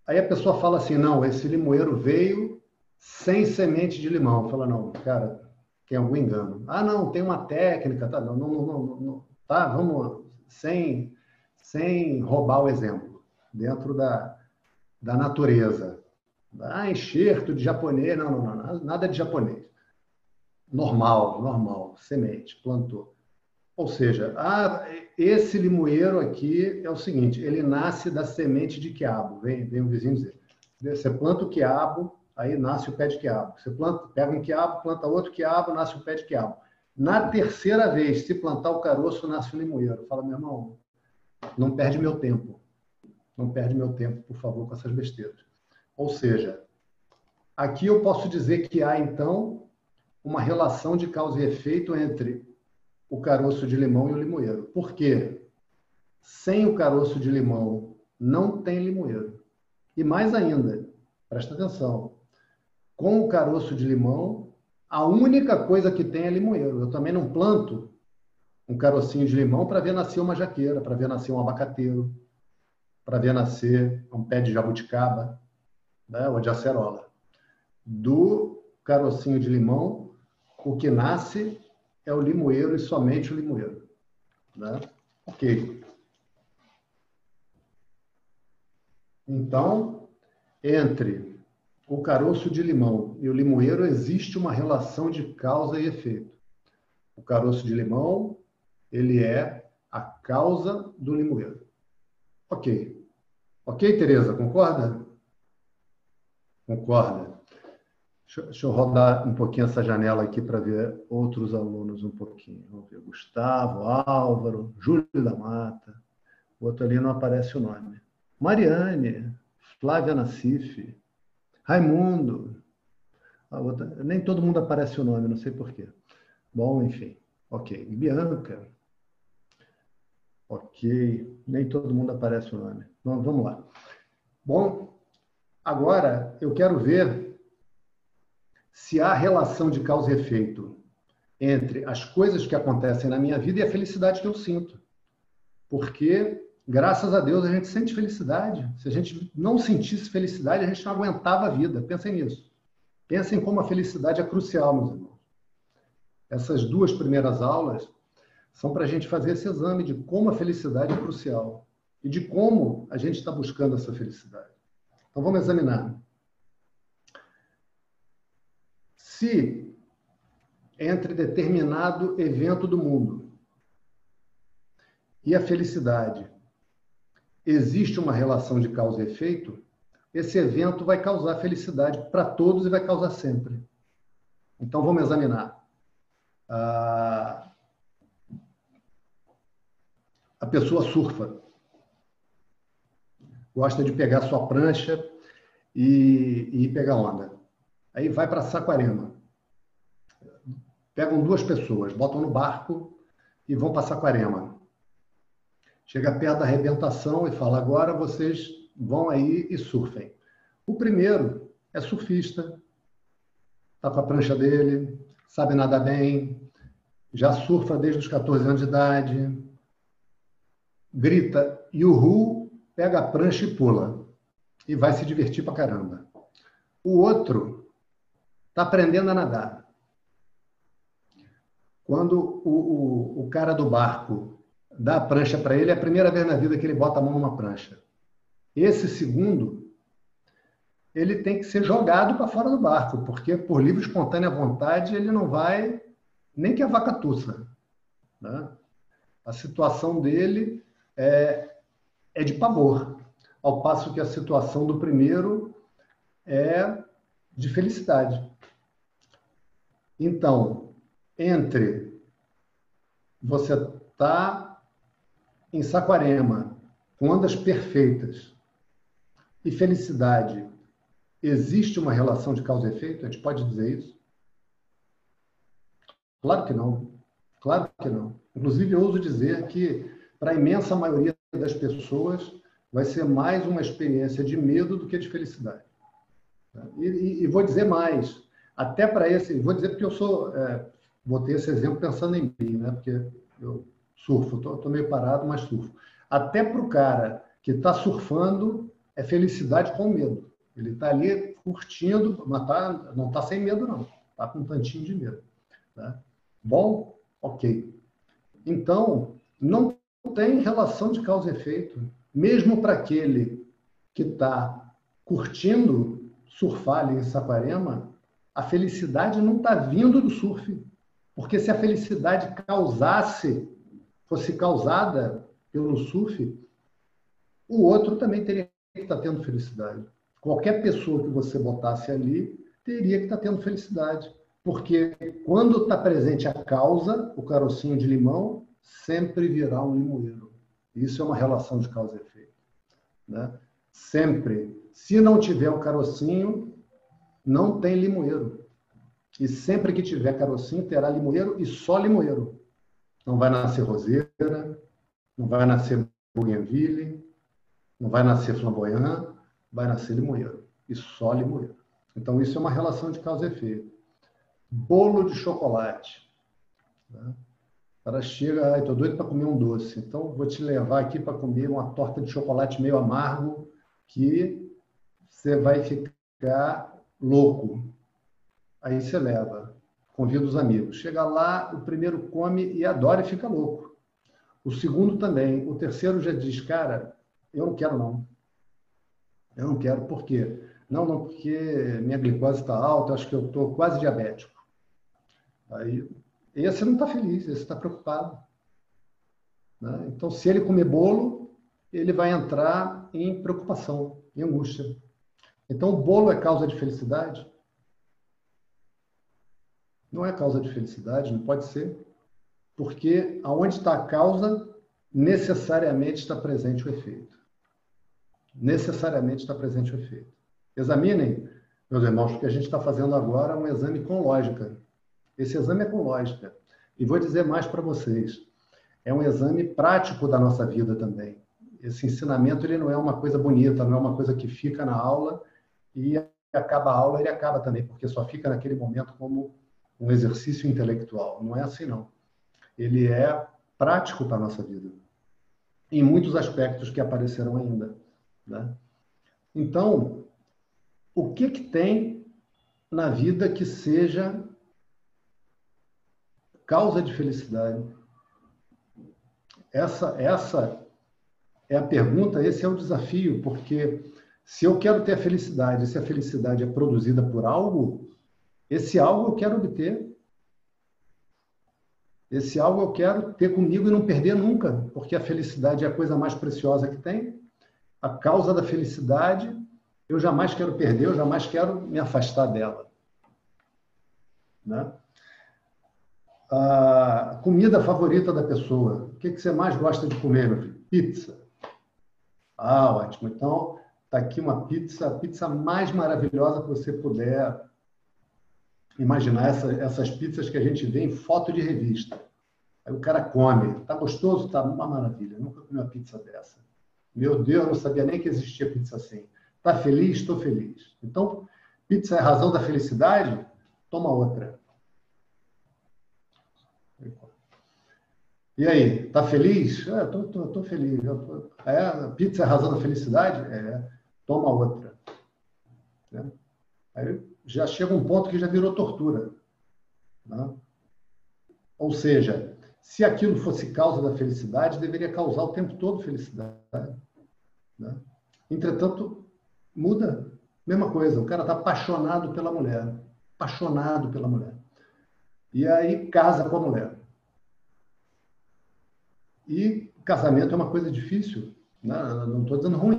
[SPEAKER 1] Aí a pessoa fala assim, não, esse limoeiro veio sem semente de limão. Fala, não, cara, tem algum engano. Ah, não, tem uma técnica, tá? Não, não, não, não tá? Vamos sem, sem roubar o exemplo dentro da, da natureza. Ah, enxerto de japonês, não, não, não, nada de japonês. Normal, normal, semente, plantou. Ou seja, ah, esse limoeiro aqui é o seguinte: ele nasce da semente de quiabo. Vem, vem o vizinho dizer. Você planta o quiabo, aí nasce o pé de quiabo. Você planta, pega um quiabo, planta outro quiabo, nasce o pé de quiabo. Na terceira vez, se plantar o caroço, nasce o limoeiro. Fala, meu irmão, não perde meu tempo. Não perde meu tempo, por favor, com essas besteiras. Ou seja, aqui eu posso dizer que há, então, uma relação de causa e efeito entre o caroço de limão e o limoeiro. Por quê? Sem o caroço de limão não tem limoeiro. E mais ainda, presta atenção, com o caroço de limão, a única coisa que tem é limoeiro. Eu também não planto um carocinho de limão para ver nascer uma jaqueira, para ver nascer um abacateiro, para ver nascer um pé de jabuticaba né, ou de acerola. Do carocinho de limão, o que nasce é o limoeiro e somente o limoeiro. Né? Ok. Então, entre o caroço de limão e o limoeiro existe uma relação de causa e efeito. O caroço de limão, ele é a causa do limoeiro. Ok. Ok, Tereza, concorda? Concorda. Deixa, eu rodar um pouquinho essa janela aqui para ver outros alunos um pouquinho. Vamos ver. Gustavo, Álvaro, Júlio da Mata. O outro ali não aparece o nome. Mariane, Flávia Nassif, Raimundo. Outra, nem todo mundo aparece o nome, não sei porquê. Bom, enfim. Ok. Bianca. Ok. Nem todo mundo aparece o nome. Então, vamos lá. Bom, agora eu quero ver se há relação de causa e efeito entre as coisas que acontecem na minha vida e a felicidade que eu sinto. Porque graças a Deus, a gente sente felicidade. Se a gente não sentisse felicidade, a gente não aguentava a vida. Pensem nisso. Pensem como a felicidade é crucial, meus irmãos. Essas duas primeiras aulas são para a gente fazer esse exame de como a felicidade é crucial e de como a gente está buscando essa felicidade. Então vamos examinar. Se entre determinado evento do mundo e a felicidade existe uma relação de causa e efeito, esse evento vai causar felicidade para todos e vai causar sempre. Então vamos examinar. Ah, a pessoa surfa gosta de pegar sua prancha e, e pegar onda. Aí vai para Saquarema. Pegam duas pessoas, botam no barco e vão para Saquarema. Chega perto da arrebentação e fala: agora vocês vão aí e surfem. O primeiro é surfista, está com a prancha dele, sabe nadar bem, já surfa desde os 14 anos de idade, grita yuhu pega a prancha e pula. E vai se divertir pra caramba. O outro está aprendendo a nadar. Quando o, o, o cara do barco dá a prancha para ele, é a primeira vez na vida que ele bota a mão numa prancha. Esse segundo, ele tem que ser jogado para fora do barco, porque por livre espontânea vontade ele não vai nem que a vaca tussa. Né? A situação dele é, é de pavor, ao passo que a situação do primeiro é de felicidade. Então, entre você tá em Saquarema, com ondas perfeitas, e felicidade, existe uma relação de causa e efeito? A gente pode dizer isso? Claro que não. Claro que não. Inclusive, eu ouso dizer que, para a imensa maioria das pessoas vai ser mais uma experiência de medo do que de felicidade. E, e, e vou dizer mais, até para esse, vou dizer porque eu sou, é, botei esse exemplo pensando em mim, né? Porque eu surfo, estou meio parado, mas surfo. Até para o cara que está surfando, é felicidade com medo. Ele está ali curtindo, mas tá, não está sem medo, não. Está com um tantinho de medo. Tá? Bom? Ok. Então, não tem relação de causa e efeito. Mesmo para aquele que está curtindo surfar ali em Saquarema, a felicidade não está vindo do surf. Porque se a felicidade causasse, fosse causada pelo surf, o outro também teria que estar tá tendo felicidade. Qualquer pessoa que você botasse ali teria que estar tá tendo felicidade. Porque quando está presente a causa, o carocinho de limão, sempre virá um limoeiro. Isso é uma relação de causa e efeito. Né? Sempre. Se não tiver o carocinho, não tem limoeiro. E sempre que tiver carocinho, terá limoeiro e só limoeiro. Não vai nascer roseira, não vai nascer bougainville, não vai nascer flamboyant, vai nascer limoeiro. E só limoeiro. Então, isso é uma relação de causa e efeito. Bolo de chocolate. Né? cara chega, ai, tô doido para comer um doce. Então, vou te levar aqui para comer uma torta de chocolate meio amargo que você vai ficar louco. Aí você leva, convida os amigos. Chega lá, o primeiro come e adora e fica louco. O segundo também. O terceiro já diz, cara, eu não quero não. Eu não quero, por quê? Não, não, porque minha glicose está alta, acho que eu estou quase diabético. Aí esse não está feliz, esse está preocupado. Né? Então, se ele comer bolo, ele vai entrar em preocupação, em angústia. Então, o bolo é causa de felicidade? Não é causa de felicidade, não pode ser. Porque aonde está a causa, necessariamente está presente o efeito. Necessariamente está presente o efeito. Examinem, meus irmãos, porque a gente está fazendo agora um exame com lógica. Esse exame é com lógica. E vou dizer mais para vocês. É um exame prático da nossa vida também. Esse ensinamento ele não é uma coisa bonita, não é uma coisa que fica na aula e acaba a aula, ele acaba também, porque só fica naquele momento como um exercício intelectual. Não é assim, não. Ele é prático para a nossa vida. em muitos aspectos que aparecerão ainda. Né? Então, o que, que tem na vida que seja causa de felicidade? Essa, essa é a pergunta, esse é o desafio, porque se eu quero ter a felicidade, se a felicidade é produzida por algo, esse algo eu quero obter. Esse algo eu quero ter comigo e não perder nunca, porque a felicidade é a coisa mais preciosa que tem. A causa da felicidade eu jamais quero perder, eu jamais quero me afastar dela. Né? A comida favorita da pessoa. O que, você mais gosta de comer, meu filho? Pizza. Ah, ótimo. Então, está aqui uma pizza, a pizza mais maravilhosa que você puder imaginar. Essa, essas pizzas que a gente vê em foto de revista. Aí o cara come. Tá gostoso? Tá uma maravilha. Nunca comi uma pizza dessa. Meu Deus, não sabia nem que existia pizza assim. Tá feliz? Estou feliz. Então, pizza é a razão da felicidade? Toma outra. E aí, tá feliz? É, tô, tô, tô feliz. É, pizza é a razão da felicidade? É, toma outra. Né? Aí já chega um ponto que já virou tortura. Né? Ou seja, se aquilo fosse causa da felicidade, deveria causar o tempo todo felicidade. Né? Entretanto, muda. Mesma coisa, o cara está apaixonado pela mulher. Apaixonado pela mulher. E aí casa com a mulher. E casamento é uma coisa difícil. Né? Não estou dizendo ruim,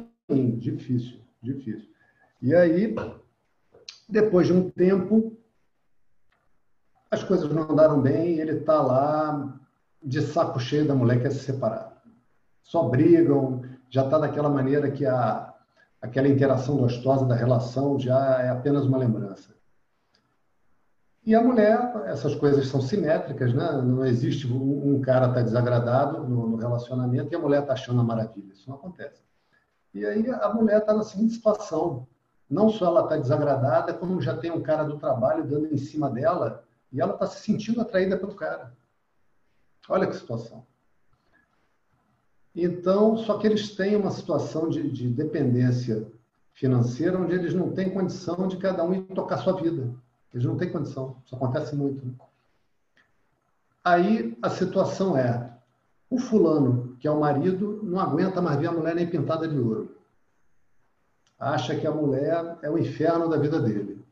[SPEAKER 1] difícil, difícil. E aí, depois de um tempo, as coisas não andaram bem, ele está lá de saco cheio da mulher que quer se separar. Só brigam, já está daquela maneira que a, aquela interação gostosa da relação já é apenas uma lembrança. E a mulher, essas coisas são simétricas, né? Não existe um cara tá desagradado no, no relacionamento e a mulher está achando a maravilha. Isso não acontece. E aí a mulher está na seguinte situação: não só ela está desagradada, como já tem um cara do trabalho dando em cima dela e ela está se sentindo atraída pelo cara. Olha que situação. Então, só que eles têm uma situação de, de dependência financeira onde eles não têm condição de cada um ir tocar sua vida. Eles não têm condição. Isso acontece muito. Né? Aí a situação é: o fulano, que é o marido, não aguenta mais ver a mulher nem pintada de ouro. Acha que a mulher é o inferno da vida dele.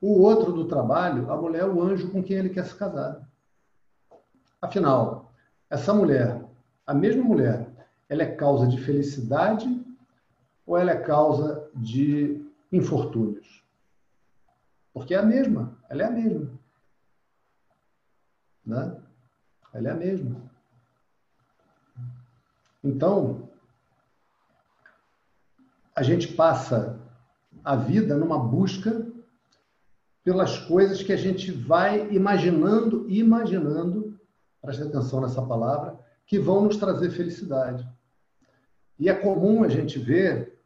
[SPEAKER 1] O outro do trabalho, a mulher é o anjo com quem ele quer se casar. Afinal, essa mulher, a mesma mulher, ela é causa de felicidade ou ela é causa de infortúnios? Porque é a mesma, ela é a mesma. Né? Ela é a mesma. Então, a gente passa a vida numa busca pelas coisas que a gente vai imaginando, imaginando, preste atenção nessa palavra, que vão nos trazer felicidade. E é comum a gente ver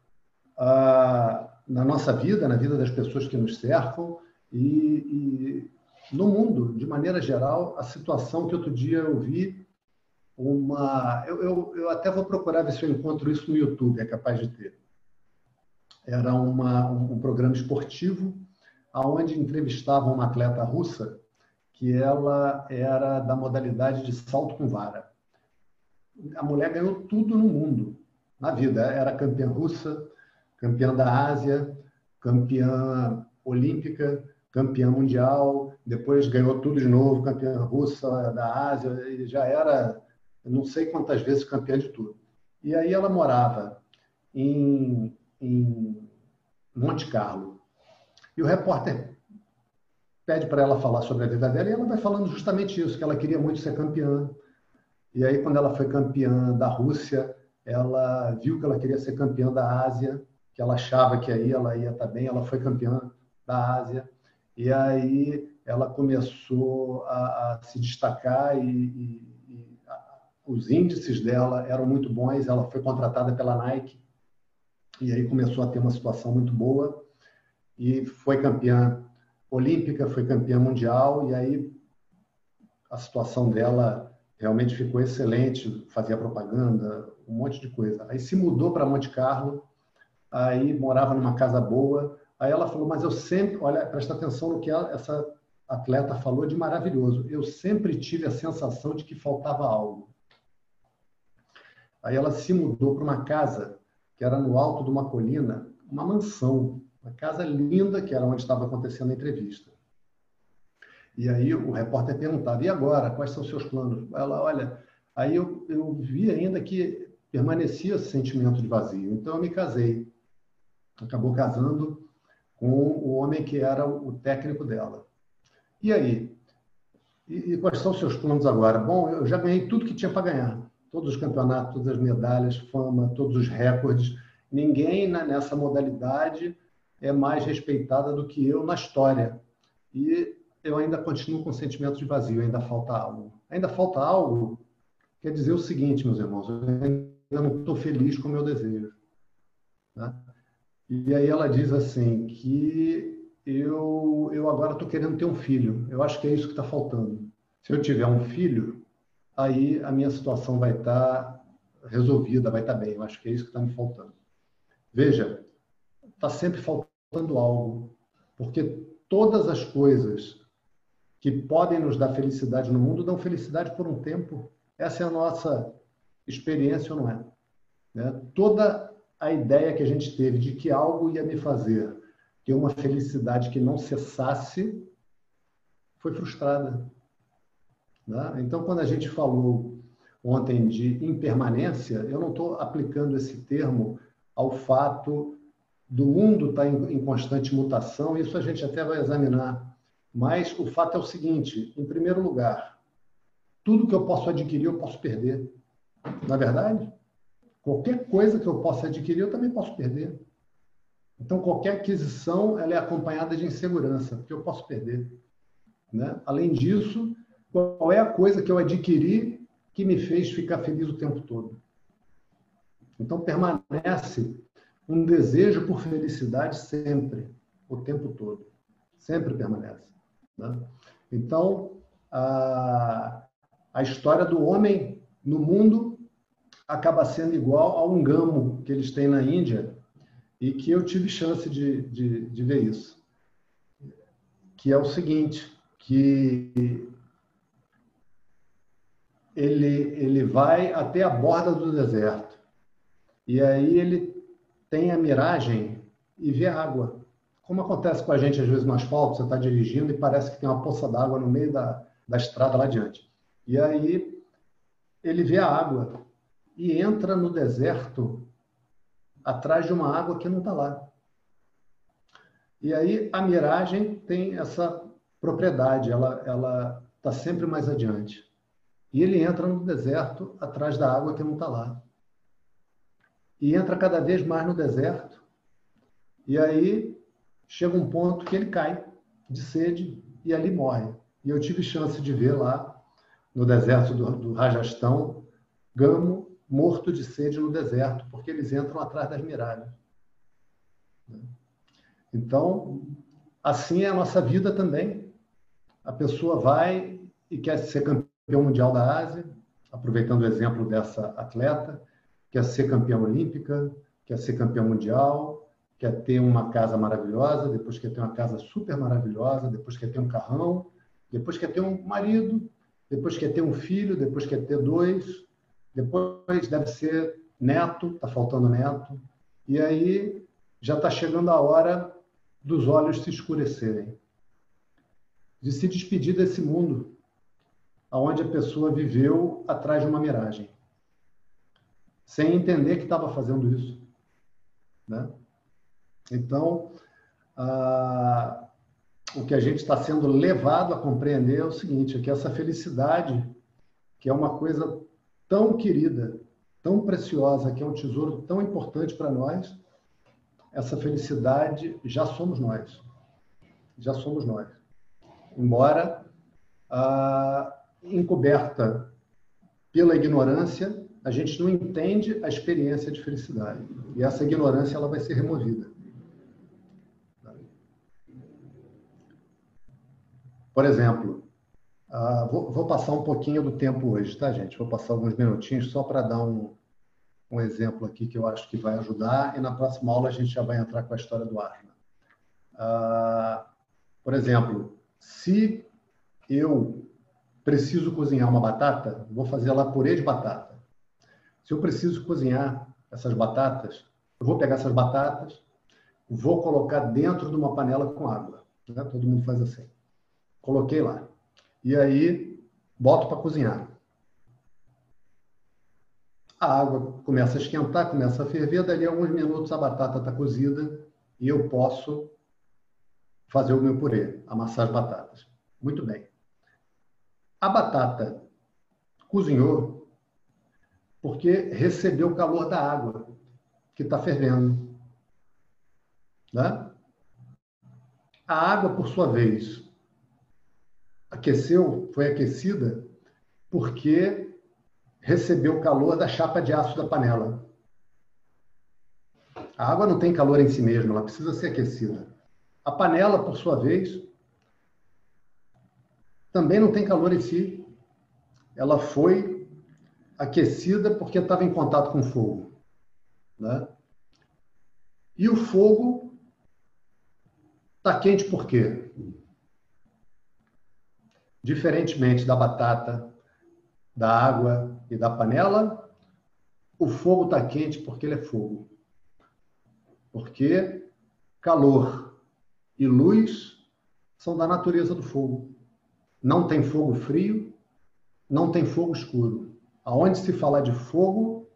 [SPEAKER 1] ah, na nossa vida, na vida das pessoas que nos cercam e, e, no mundo, de maneira geral, a situação que outro dia eu vi uma. Eu, eu, eu até vou procurar ver se eu encontro isso no YouTube, é capaz de ter. Era uma, um programa esportivo onde entrevistavam uma atleta russa que ela era da modalidade de salto com vara. A mulher ganhou tudo no mundo, na vida. Era campeã russa, campeã da Ásia, campeã olímpica, campeã mundial, depois ganhou tudo de novo, campeã russa da Ásia, e já era não sei quantas vezes campeã de tudo. E aí ela morava em, em Monte Carlo. E o repórter pede para ela falar sobre a vida dela e ela vai falando justamente isso, que ela queria muito ser campeã. E aí, quando ela foi campeã da Rússia, ela viu que ela queria ser campeã da Ásia que ela achava que aí ela ia estar bem, ela foi campeã da Ásia, e aí ela começou a, a se destacar e, e, os índices dela eram muito bons, ela foi contratada pela Nike, e aí começou a ter uma situação muito boa, e foi campeã olímpica, foi campeã mundial, e aí a situação dela realmente ficou excelente, fazia propaganda, um monte de coisa. Aí se mudou para Monte Carlo, aí morava numa casa boa. Aí ela falou: Mas eu sempre, olha, presta atenção no que ela, essa atleta falou de maravilhoso. Eu sempre tive a sensação de que faltava algo. Aí ela se mudou para uma casa que era no alto de uma colina, uma mansão, uma casa linda, que era onde estava acontecendo a entrevista. E aí o repórter perguntava, e agora, quais são os seus planos? Ela, olha, aí eu, eu vi ainda que permanecia esse sentimento de vazio, então eu me casei. Acabou casando com o homem que era o técnico dela. E aí? E, e quais são os seus planos agora? Bom, eu já ganhei tudo que tinha para ganhar. Todos os campeonatos, todas as medalhas, fama, todos os recordes. Ninguém nessa modalidade é mais respeitada do que eu na história. E eu ainda continuo com sentimento de vazio, ainda falta algo. Ainda falta algo quer dizer o seguinte, meus irmãos, eu ainda não estou feliz com o meu desejo. Né? E aí ela diz assim que eu, eu agora estou querendo ter um filho. Eu acho que é isso que está faltando. Se eu tiver um filho, aí a minha situação vai estar tá resolvida, vai estar tá bem. Eu acho que é isso que está me faltando. Veja, está sempre faltando algo, porque todas as coisas que podem nos dar felicidade no mundo dão felicidade por um tempo. Essa é a nossa experiência, ou não é? Né? Toda a ideia que a gente teve de que algo ia me fazer ter uma felicidade que não cessasse foi frustrada. Né? Então, quando a gente falou ontem de impermanência, eu não estou aplicando esse termo ao fato do mundo estar tá em constante mutação, isso a gente até vai examinar mas o fato é o seguinte: em primeiro lugar, tudo que eu posso adquirir, eu posso perder. Na é verdade, qualquer coisa que eu possa adquirir, eu também posso perder. Então, qualquer aquisição ela é acompanhada de insegurança, porque eu posso perder. Né? Além disso, qual é a coisa que eu adquiri que me fez ficar feliz o tempo todo? Então, permanece um desejo por felicidade sempre, o tempo todo. Sempre permanece. Né? Então, a, a história do homem no mundo acaba sendo igual a um gamo que eles têm na Índia e que eu tive chance de, de, de ver isso. Que é o seguinte, que ele, ele vai até a borda do deserto. E aí ele tem a miragem e vê água como acontece com a gente às vezes no asfalto, você está dirigindo e parece que tem uma poça d'água no meio da, da estrada lá adiante. E aí ele vê a água e entra no deserto atrás de uma água que não está lá. E aí a miragem tem essa propriedade, ela está sempre mais adiante. E ele entra no deserto atrás da água que não está lá. E entra cada vez mais no deserto. E aí chega um ponto que ele cai de sede e ali morre. E eu tive chance de ver lá no deserto do, do Rajastão, gamo morto de sede no deserto, porque eles entram atrás das miradas. Então, assim é a nossa vida também. A pessoa vai e quer ser campeão mundial da Ásia, aproveitando o exemplo dessa atleta, quer ser campeã olímpica, quer ser campeão mundial, quer ter uma casa maravilhosa, depois quer ter uma casa super maravilhosa, depois quer ter um carrão, depois quer ter um marido, depois quer ter um filho, depois quer ter dois, depois deve ser neto, está faltando neto, e aí já está chegando a hora dos olhos se escurecerem, de se despedir desse mundo, aonde a pessoa viveu atrás de uma miragem, sem entender que estava fazendo isso, né? Então, o que a gente está sendo levado a compreender é o seguinte: é que essa felicidade, que é uma coisa tão querida, tão preciosa, que é um tesouro tão importante para nós, essa felicidade já somos nós. Já somos nós. Embora ah, encoberta pela ignorância, a gente não entende a experiência de felicidade. E essa ignorância ela vai ser removida. Por exemplo, Uh, vou, vou, passar um pouquinho do tempo hoje, tá, gente? Vou passar alguns minutinhos só para dar um, um exemplo aqui que eu acho que vai ajudar e na próxima aula a gente já vai entrar com a história do Arna. Uh, por exemplo, se eu preciso cozinhar uma batata, vou fazer lá purê de batata. Se eu preciso cozinhar essas batatas, eu vou pegar essas batatas, vou colocar dentro de uma panela com água. Né? Todo mundo faz assim. Coloquei lá. E aí, boto para cozinhar. A água começa a esquentar, começa a ferver, dali a alguns minutos a batata está cozida e eu posso fazer o meu purê, amassar as batatas. Muito bem. A batata cozinhou porque recebeu o calor da água que está fervendo. Né? A água, por sua vez, aqueceu, foi aquecida porque recebeu o calor da chapa de aço da panela. A água não tem calor em si mesma, ela precisa ser aquecida. A panela, por sua vez, também não tem calor em si. Ela foi aquecida porque estava em contato com fogo. Né? E o fogo está quente por quê? Diferentemente da batata, da água e da panela, o fogo está quente porque ele é fogo. Porque calor e luz são da natureza do fogo. Não tem fogo frio, não tem fogo escuro. Aonde se fala de fogo,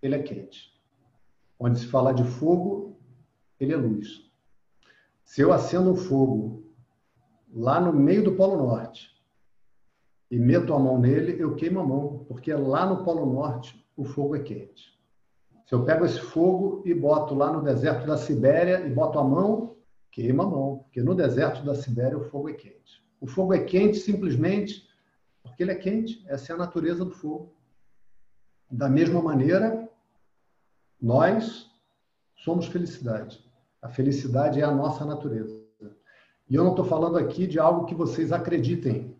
[SPEAKER 1] ele é quente. Onde se fala de fogo, ele é luz. Se eu acendo um fogo lá no meio do Polo Norte e meto a mão nele, eu queimo a mão, porque lá no Polo Norte o fogo é quente. Se eu pego esse fogo e boto lá no deserto da Sibéria e boto a mão, queima a mão, porque no deserto da Sibéria o fogo é quente. O fogo é quente simplesmente porque ele é quente. Essa é a natureza do fogo. Da mesma maneira, nós somos felicidade. A felicidade é a nossa natureza. E eu não estou falando aqui de algo que vocês acreditem.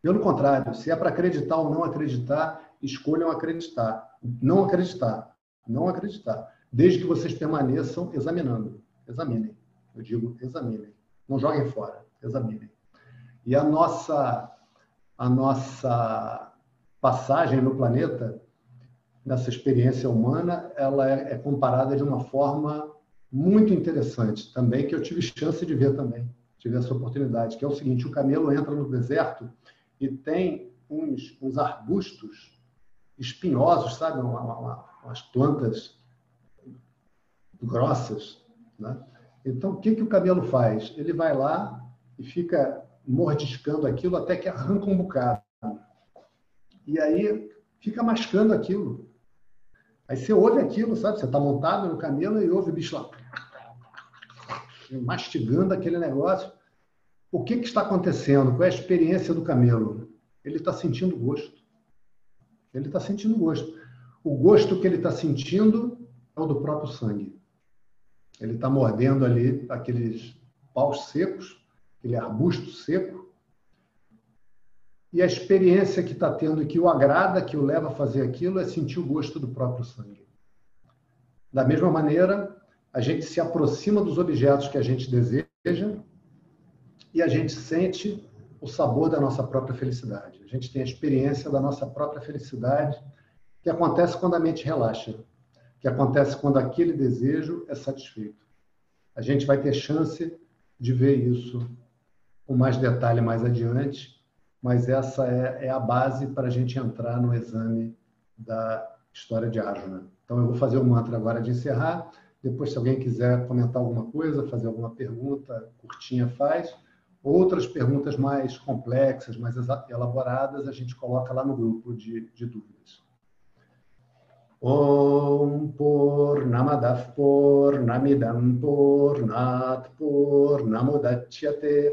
[SPEAKER 1] Pelo contrário, se é para acreditar ou não acreditar, escolham acreditar. Não acreditar. Não acreditar. Desde que vocês permaneçam examinando. Examinem. Eu digo examinem. Não joguem fora. Examinem. E a nossa, a nossa passagem no planeta, nessa experiência humana, ela é, é comparada de uma forma muito interessante também, que eu tive chance de ver também, tive essa oportunidade, que é o seguinte, o camelo entra no deserto e tem uns, uns arbustos espinhosos, sabe? Uma, uma, umas plantas grossas, né? Então, o que, que o camelo faz? Ele vai lá e fica mordiscando aquilo até que arranca um bocado. E aí fica mascando aquilo. Aí você ouve aquilo, sabe? Você está montado no camelo e ouve o bicho lá mastigando aquele negócio. O que, que está acontecendo? Qual é a experiência do camelo? Ele está sentindo gosto. Ele está sentindo gosto. O gosto que ele está sentindo é o do próprio sangue. Ele está mordendo ali aqueles paus secos aquele arbusto seco, e a experiência que está tendo que o agrada, que o leva a fazer aquilo, é sentir o gosto do próprio sangue. Da mesma maneira, a gente se aproxima dos objetos que a gente deseja e a gente sente o sabor da nossa própria felicidade. A gente tem a experiência da nossa própria felicidade, que acontece quando a mente relaxa, que acontece quando aquele desejo é satisfeito. A gente vai ter chance de ver isso com mais detalhe mais adiante, mas essa é, é a base para a gente entrar no exame da história de Arjuna. Então, eu vou fazer o mantra agora de encerrar. Depois, se alguém quiser comentar alguma coisa, fazer alguma pergunta curtinha, faz. Outras perguntas mais complexas, mais elaboradas, a gente coloca lá no grupo de, de dúvidas. Om Purnamadav Purnamidam Purnat Purnamudachyate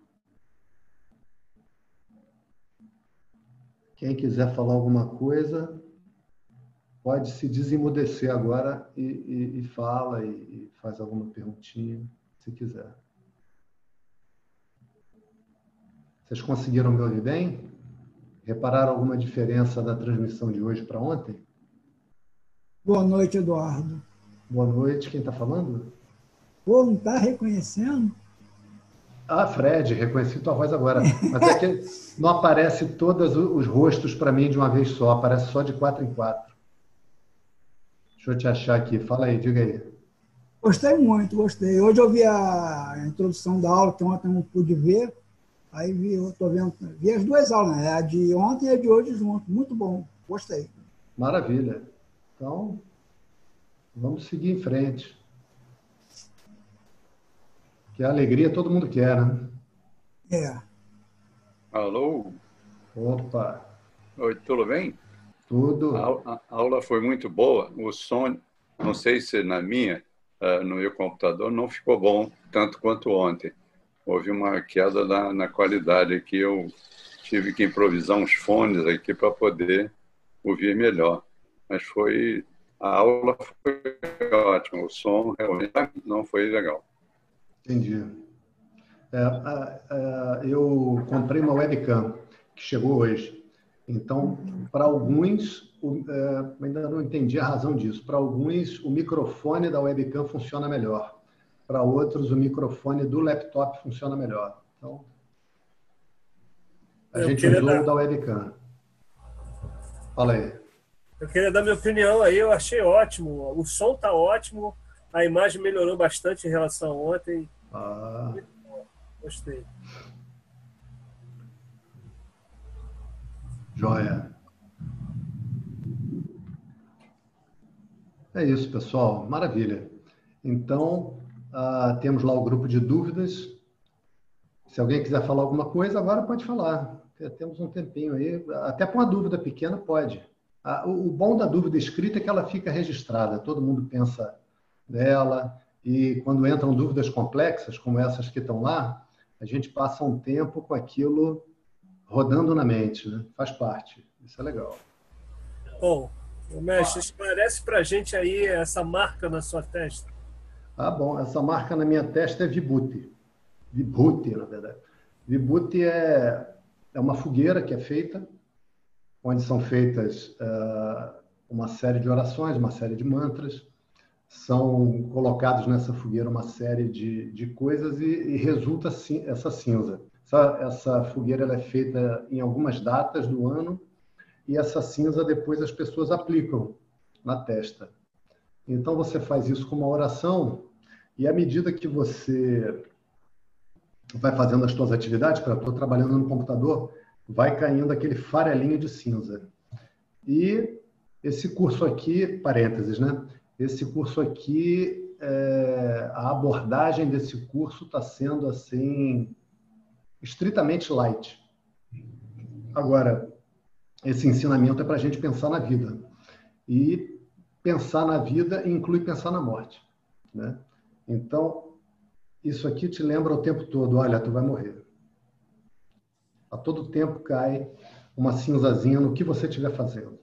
[SPEAKER 1] Quem quiser falar alguma coisa, pode se desemudecer agora e, e, e fala e, e faz alguma perguntinha, se quiser. Vocês conseguiram me ouvir bem? Repararam alguma diferença da transmissão de hoje para ontem?
[SPEAKER 3] Boa noite, Eduardo.
[SPEAKER 1] Boa noite. Quem está falando?
[SPEAKER 3] Pô, não está reconhecendo?
[SPEAKER 1] Ah, Fred, reconheci tua voz agora. Mas é que não aparece todos os rostos para mim de uma vez só, aparece só de quatro em quatro. Deixa eu te achar aqui. Fala aí, diga aí.
[SPEAKER 3] Gostei muito, gostei. Hoje eu vi a introdução da aula, que ontem não pude ver. Aí vi, eu tô vendo, vi as duas aulas, né? A de ontem e a de hoje junto. Muito bom, gostei.
[SPEAKER 1] Maravilha. Então, vamos seguir em frente. Que a alegria todo mundo quer, né?
[SPEAKER 3] É.
[SPEAKER 4] Alô?
[SPEAKER 1] Opa!
[SPEAKER 4] Oi, tudo bem?
[SPEAKER 1] Tudo.
[SPEAKER 4] A, a, aula foi muito boa. O som, não sei se na minha, uh, no meu computador, não ficou bom tanto quanto ontem. Houve uma queda na, na qualidade aqui. Eu tive que improvisar uns fones aqui para poder ouvir melhor. Mas foi a aula foi ótima. O som realmente não foi legal.
[SPEAKER 1] Entendi. É, eu comprei uma webcam que chegou hoje. Então, para alguns, é, ainda não entendi a razão disso. Para alguns, o microfone da webcam funciona melhor. Para outros, o microfone do laptop funciona melhor. Então, a eu gente usou dar... o da webcam. Fala aí.
[SPEAKER 5] Eu queria dar minha opinião aí. Eu achei ótimo. O som tá ótimo. A imagem melhorou bastante em relação a ontem.
[SPEAKER 1] Ah.
[SPEAKER 5] Gostei.
[SPEAKER 1] Joia. É isso, pessoal. Maravilha. Então, uh, temos lá o grupo de dúvidas. Se alguém quiser falar alguma coisa, agora pode falar. Temos um tempinho aí. Até com uma dúvida pequena, pode. Uh, o bom da dúvida escrita é que ela fica registrada. Todo mundo pensa dela. E quando entram dúvidas complexas, como essas que estão lá, a gente passa um tempo com aquilo rodando na mente, né? faz parte. Isso é legal.
[SPEAKER 5] Bom, mestre, esclarece para a gente aí essa marca na sua testa.
[SPEAKER 1] Ah, bom, essa marca na minha testa é Vibhuti. Vibhuti, na verdade. Vibhuti é, é uma fogueira que é feita, onde são feitas uh, uma série de orações, uma série de mantras, são colocados nessa fogueira uma série de, de coisas e, e resulta essa cinza. Essa, essa fogueira é feita em algumas datas do ano e essa cinza depois as pessoas aplicam na testa. Então você faz isso com uma oração e à medida que você vai fazendo as suas atividades, para estou trabalhando no computador, vai caindo aquele farelinho de cinza. E esse curso aqui, parênteses, né? Esse curso aqui, é, a abordagem desse curso está sendo assim estritamente light. Agora, esse ensinamento é para a gente pensar na vida e pensar na vida inclui pensar na morte, né? Então, isso aqui te lembra o tempo todo, olha, tu vai morrer. A todo tempo cai uma cinzazinha no que você estiver fazendo,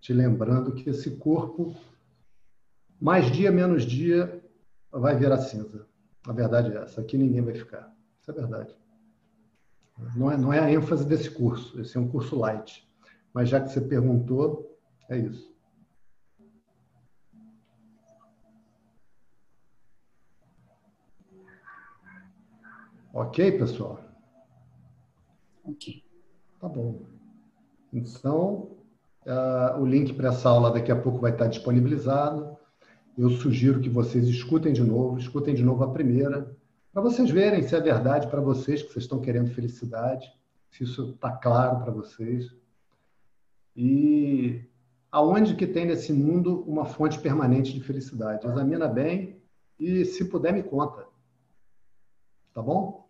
[SPEAKER 1] te lembrando que esse corpo mais dia, menos dia, vai virar cinza. A verdade é essa. Aqui ninguém vai ficar. Isso é verdade. Não é, não é a ênfase desse curso. Esse é um curso light. Mas já que você perguntou, é isso. Ok, pessoal?
[SPEAKER 6] Ok.
[SPEAKER 1] Tá bom. Então, uh, o link para essa aula daqui a pouco vai estar disponibilizado eu sugiro que vocês escutem de novo, escutem de novo a primeira, para vocês verem se é verdade para vocês que vocês estão querendo felicidade, se isso está claro para vocês. E aonde que tem nesse mundo uma fonte permanente de felicidade? Examina bem e, se puder, me conta. Tá bom?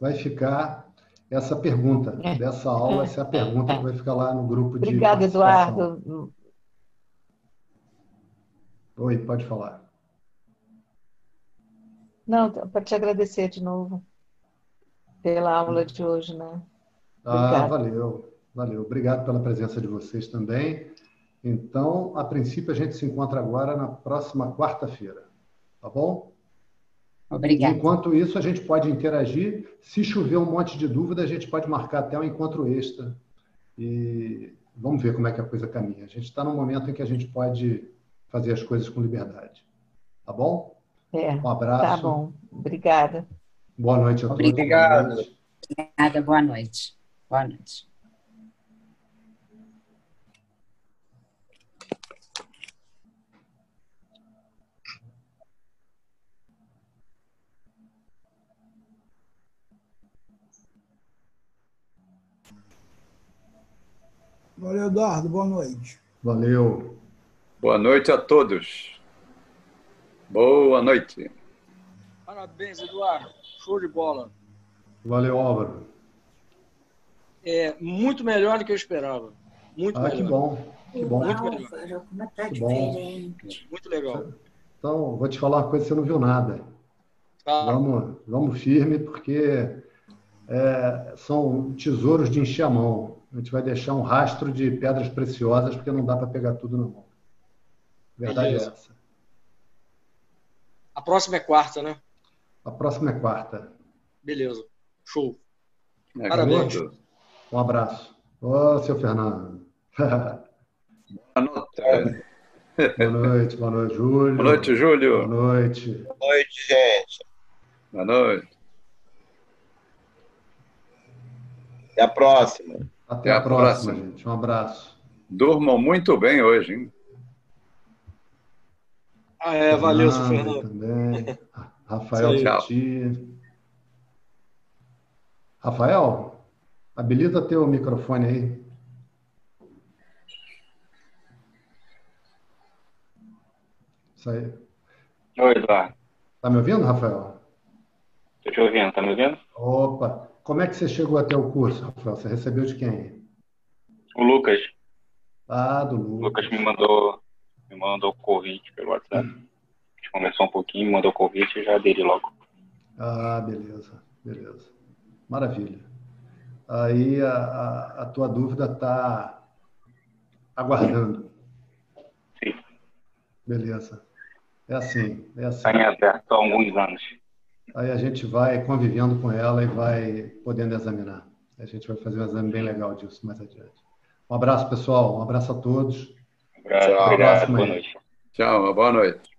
[SPEAKER 1] Vai ficar essa pergunta é. dessa aula, essa é a pergunta que vai ficar lá no grupo
[SPEAKER 6] de. Obrigada, Eduardo.
[SPEAKER 1] Oi, pode falar.
[SPEAKER 6] Não, para te agradecer de novo pela aula de hoje, né?
[SPEAKER 1] Ah, valeu, valeu. Obrigado pela presença de vocês também. Então, a princípio, a gente se encontra agora na próxima quarta-feira, tá bom?
[SPEAKER 6] Obrigada.
[SPEAKER 1] Enquanto isso, a gente pode interagir. Se chover um monte de dúvida, a gente pode marcar até um encontro extra. E vamos ver como é que a coisa caminha. A gente está num momento em que a gente pode fazer as coisas com liberdade. Tá bom?
[SPEAKER 6] É,
[SPEAKER 1] Um abraço.
[SPEAKER 6] tá bom. Obrigada.
[SPEAKER 1] Boa noite a todos.
[SPEAKER 7] Obrigado.
[SPEAKER 6] Obrigada, boa noite. Boa noite.
[SPEAKER 3] Valeu, Eduardo. Boa noite.
[SPEAKER 1] Valeu.
[SPEAKER 4] Boa noite a todos. Boa noite.
[SPEAKER 7] Parabéns, Eduardo. Show de bola.
[SPEAKER 1] Valeu, Álvaro.
[SPEAKER 7] É muito melhor do que eu esperava. Muito
[SPEAKER 1] Ah, que
[SPEAKER 7] melhor.
[SPEAKER 1] bom. Que bom.
[SPEAKER 7] Muito melhor.
[SPEAKER 6] Tá
[SPEAKER 1] Que bom.
[SPEAKER 7] Muito legal.
[SPEAKER 1] Então, vou te falar uma coisa, você não viu nada.
[SPEAKER 7] Tá?
[SPEAKER 1] Vamos, vamos firme, porque é, são tesouros de encher a mão. A gente vai deixar um rastro de pedras preciosas, porque não dá para pegar tudo na mão. Verdade
[SPEAKER 7] Beleza.
[SPEAKER 1] é essa.
[SPEAKER 7] A próxima é quarta, né?
[SPEAKER 1] A próxima é quarta.
[SPEAKER 7] Beleza. Show.
[SPEAKER 4] É,
[SPEAKER 7] Parabéns.
[SPEAKER 1] Um abraço. Ô, seu Fernando.
[SPEAKER 4] Boa noite.
[SPEAKER 1] boa noite, boa noite, Júlio.
[SPEAKER 4] Boa noite,
[SPEAKER 1] Boa
[SPEAKER 4] Júlio.
[SPEAKER 1] noite.
[SPEAKER 8] Boa noite, gente.
[SPEAKER 4] Boa noite.
[SPEAKER 8] Até a próxima.
[SPEAKER 1] Até,
[SPEAKER 4] Até
[SPEAKER 1] a
[SPEAKER 4] a
[SPEAKER 1] próxima,
[SPEAKER 4] próxima.
[SPEAKER 1] gente. Um abraço.
[SPEAKER 4] Durmam muito bem hoje, hein?
[SPEAKER 7] Ah, é, valeu, seu
[SPEAKER 1] Fernando. Também. Rafael. Petit. Rafael, habilita teu microfone aí. Isso aí.
[SPEAKER 2] Oi, Eduardo.
[SPEAKER 1] Tá me ouvindo, Rafael?
[SPEAKER 2] Tô te ouvindo, tá me ouvindo?
[SPEAKER 1] Opa, como é que você chegou até o curso, Rafael? Você recebeu de quem?
[SPEAKER 2] O Lucas.
[SPEAKER 1] Ah, do
[SPEAKER 2] O
[SPEAKER 1] Lucas.
[SPEAKER 2] Lucas me mandou, mandou o convite pelo WhatsApp. A gente conversou um pouquinho, mandou o convite e já aderi logo.
[SPEAKER 1] Ah, beleza, beleza. Maravilha. Aí a, a, a tua dúvida está aguardando.
[SPEAKER 2] Sim.
[SPEAKER 1] Beleza. É assim, é assim.
[SPEAKER 2] Está em aberto há alguns anos.
[SPEAKER 1] Aí a gente vai convivendo com ela e vai podendo examinar. A gente vai fazer um exame bem legal disso mais adiante. Um abraço, pessoal. Um abraço a todos.
[SPEAKER 2] Abraço,
[SPEAKER 8] Tchau.
[SPEAKER 2] obrigado, boa noite.
[SPEAKER 4] Tchau, boa noite.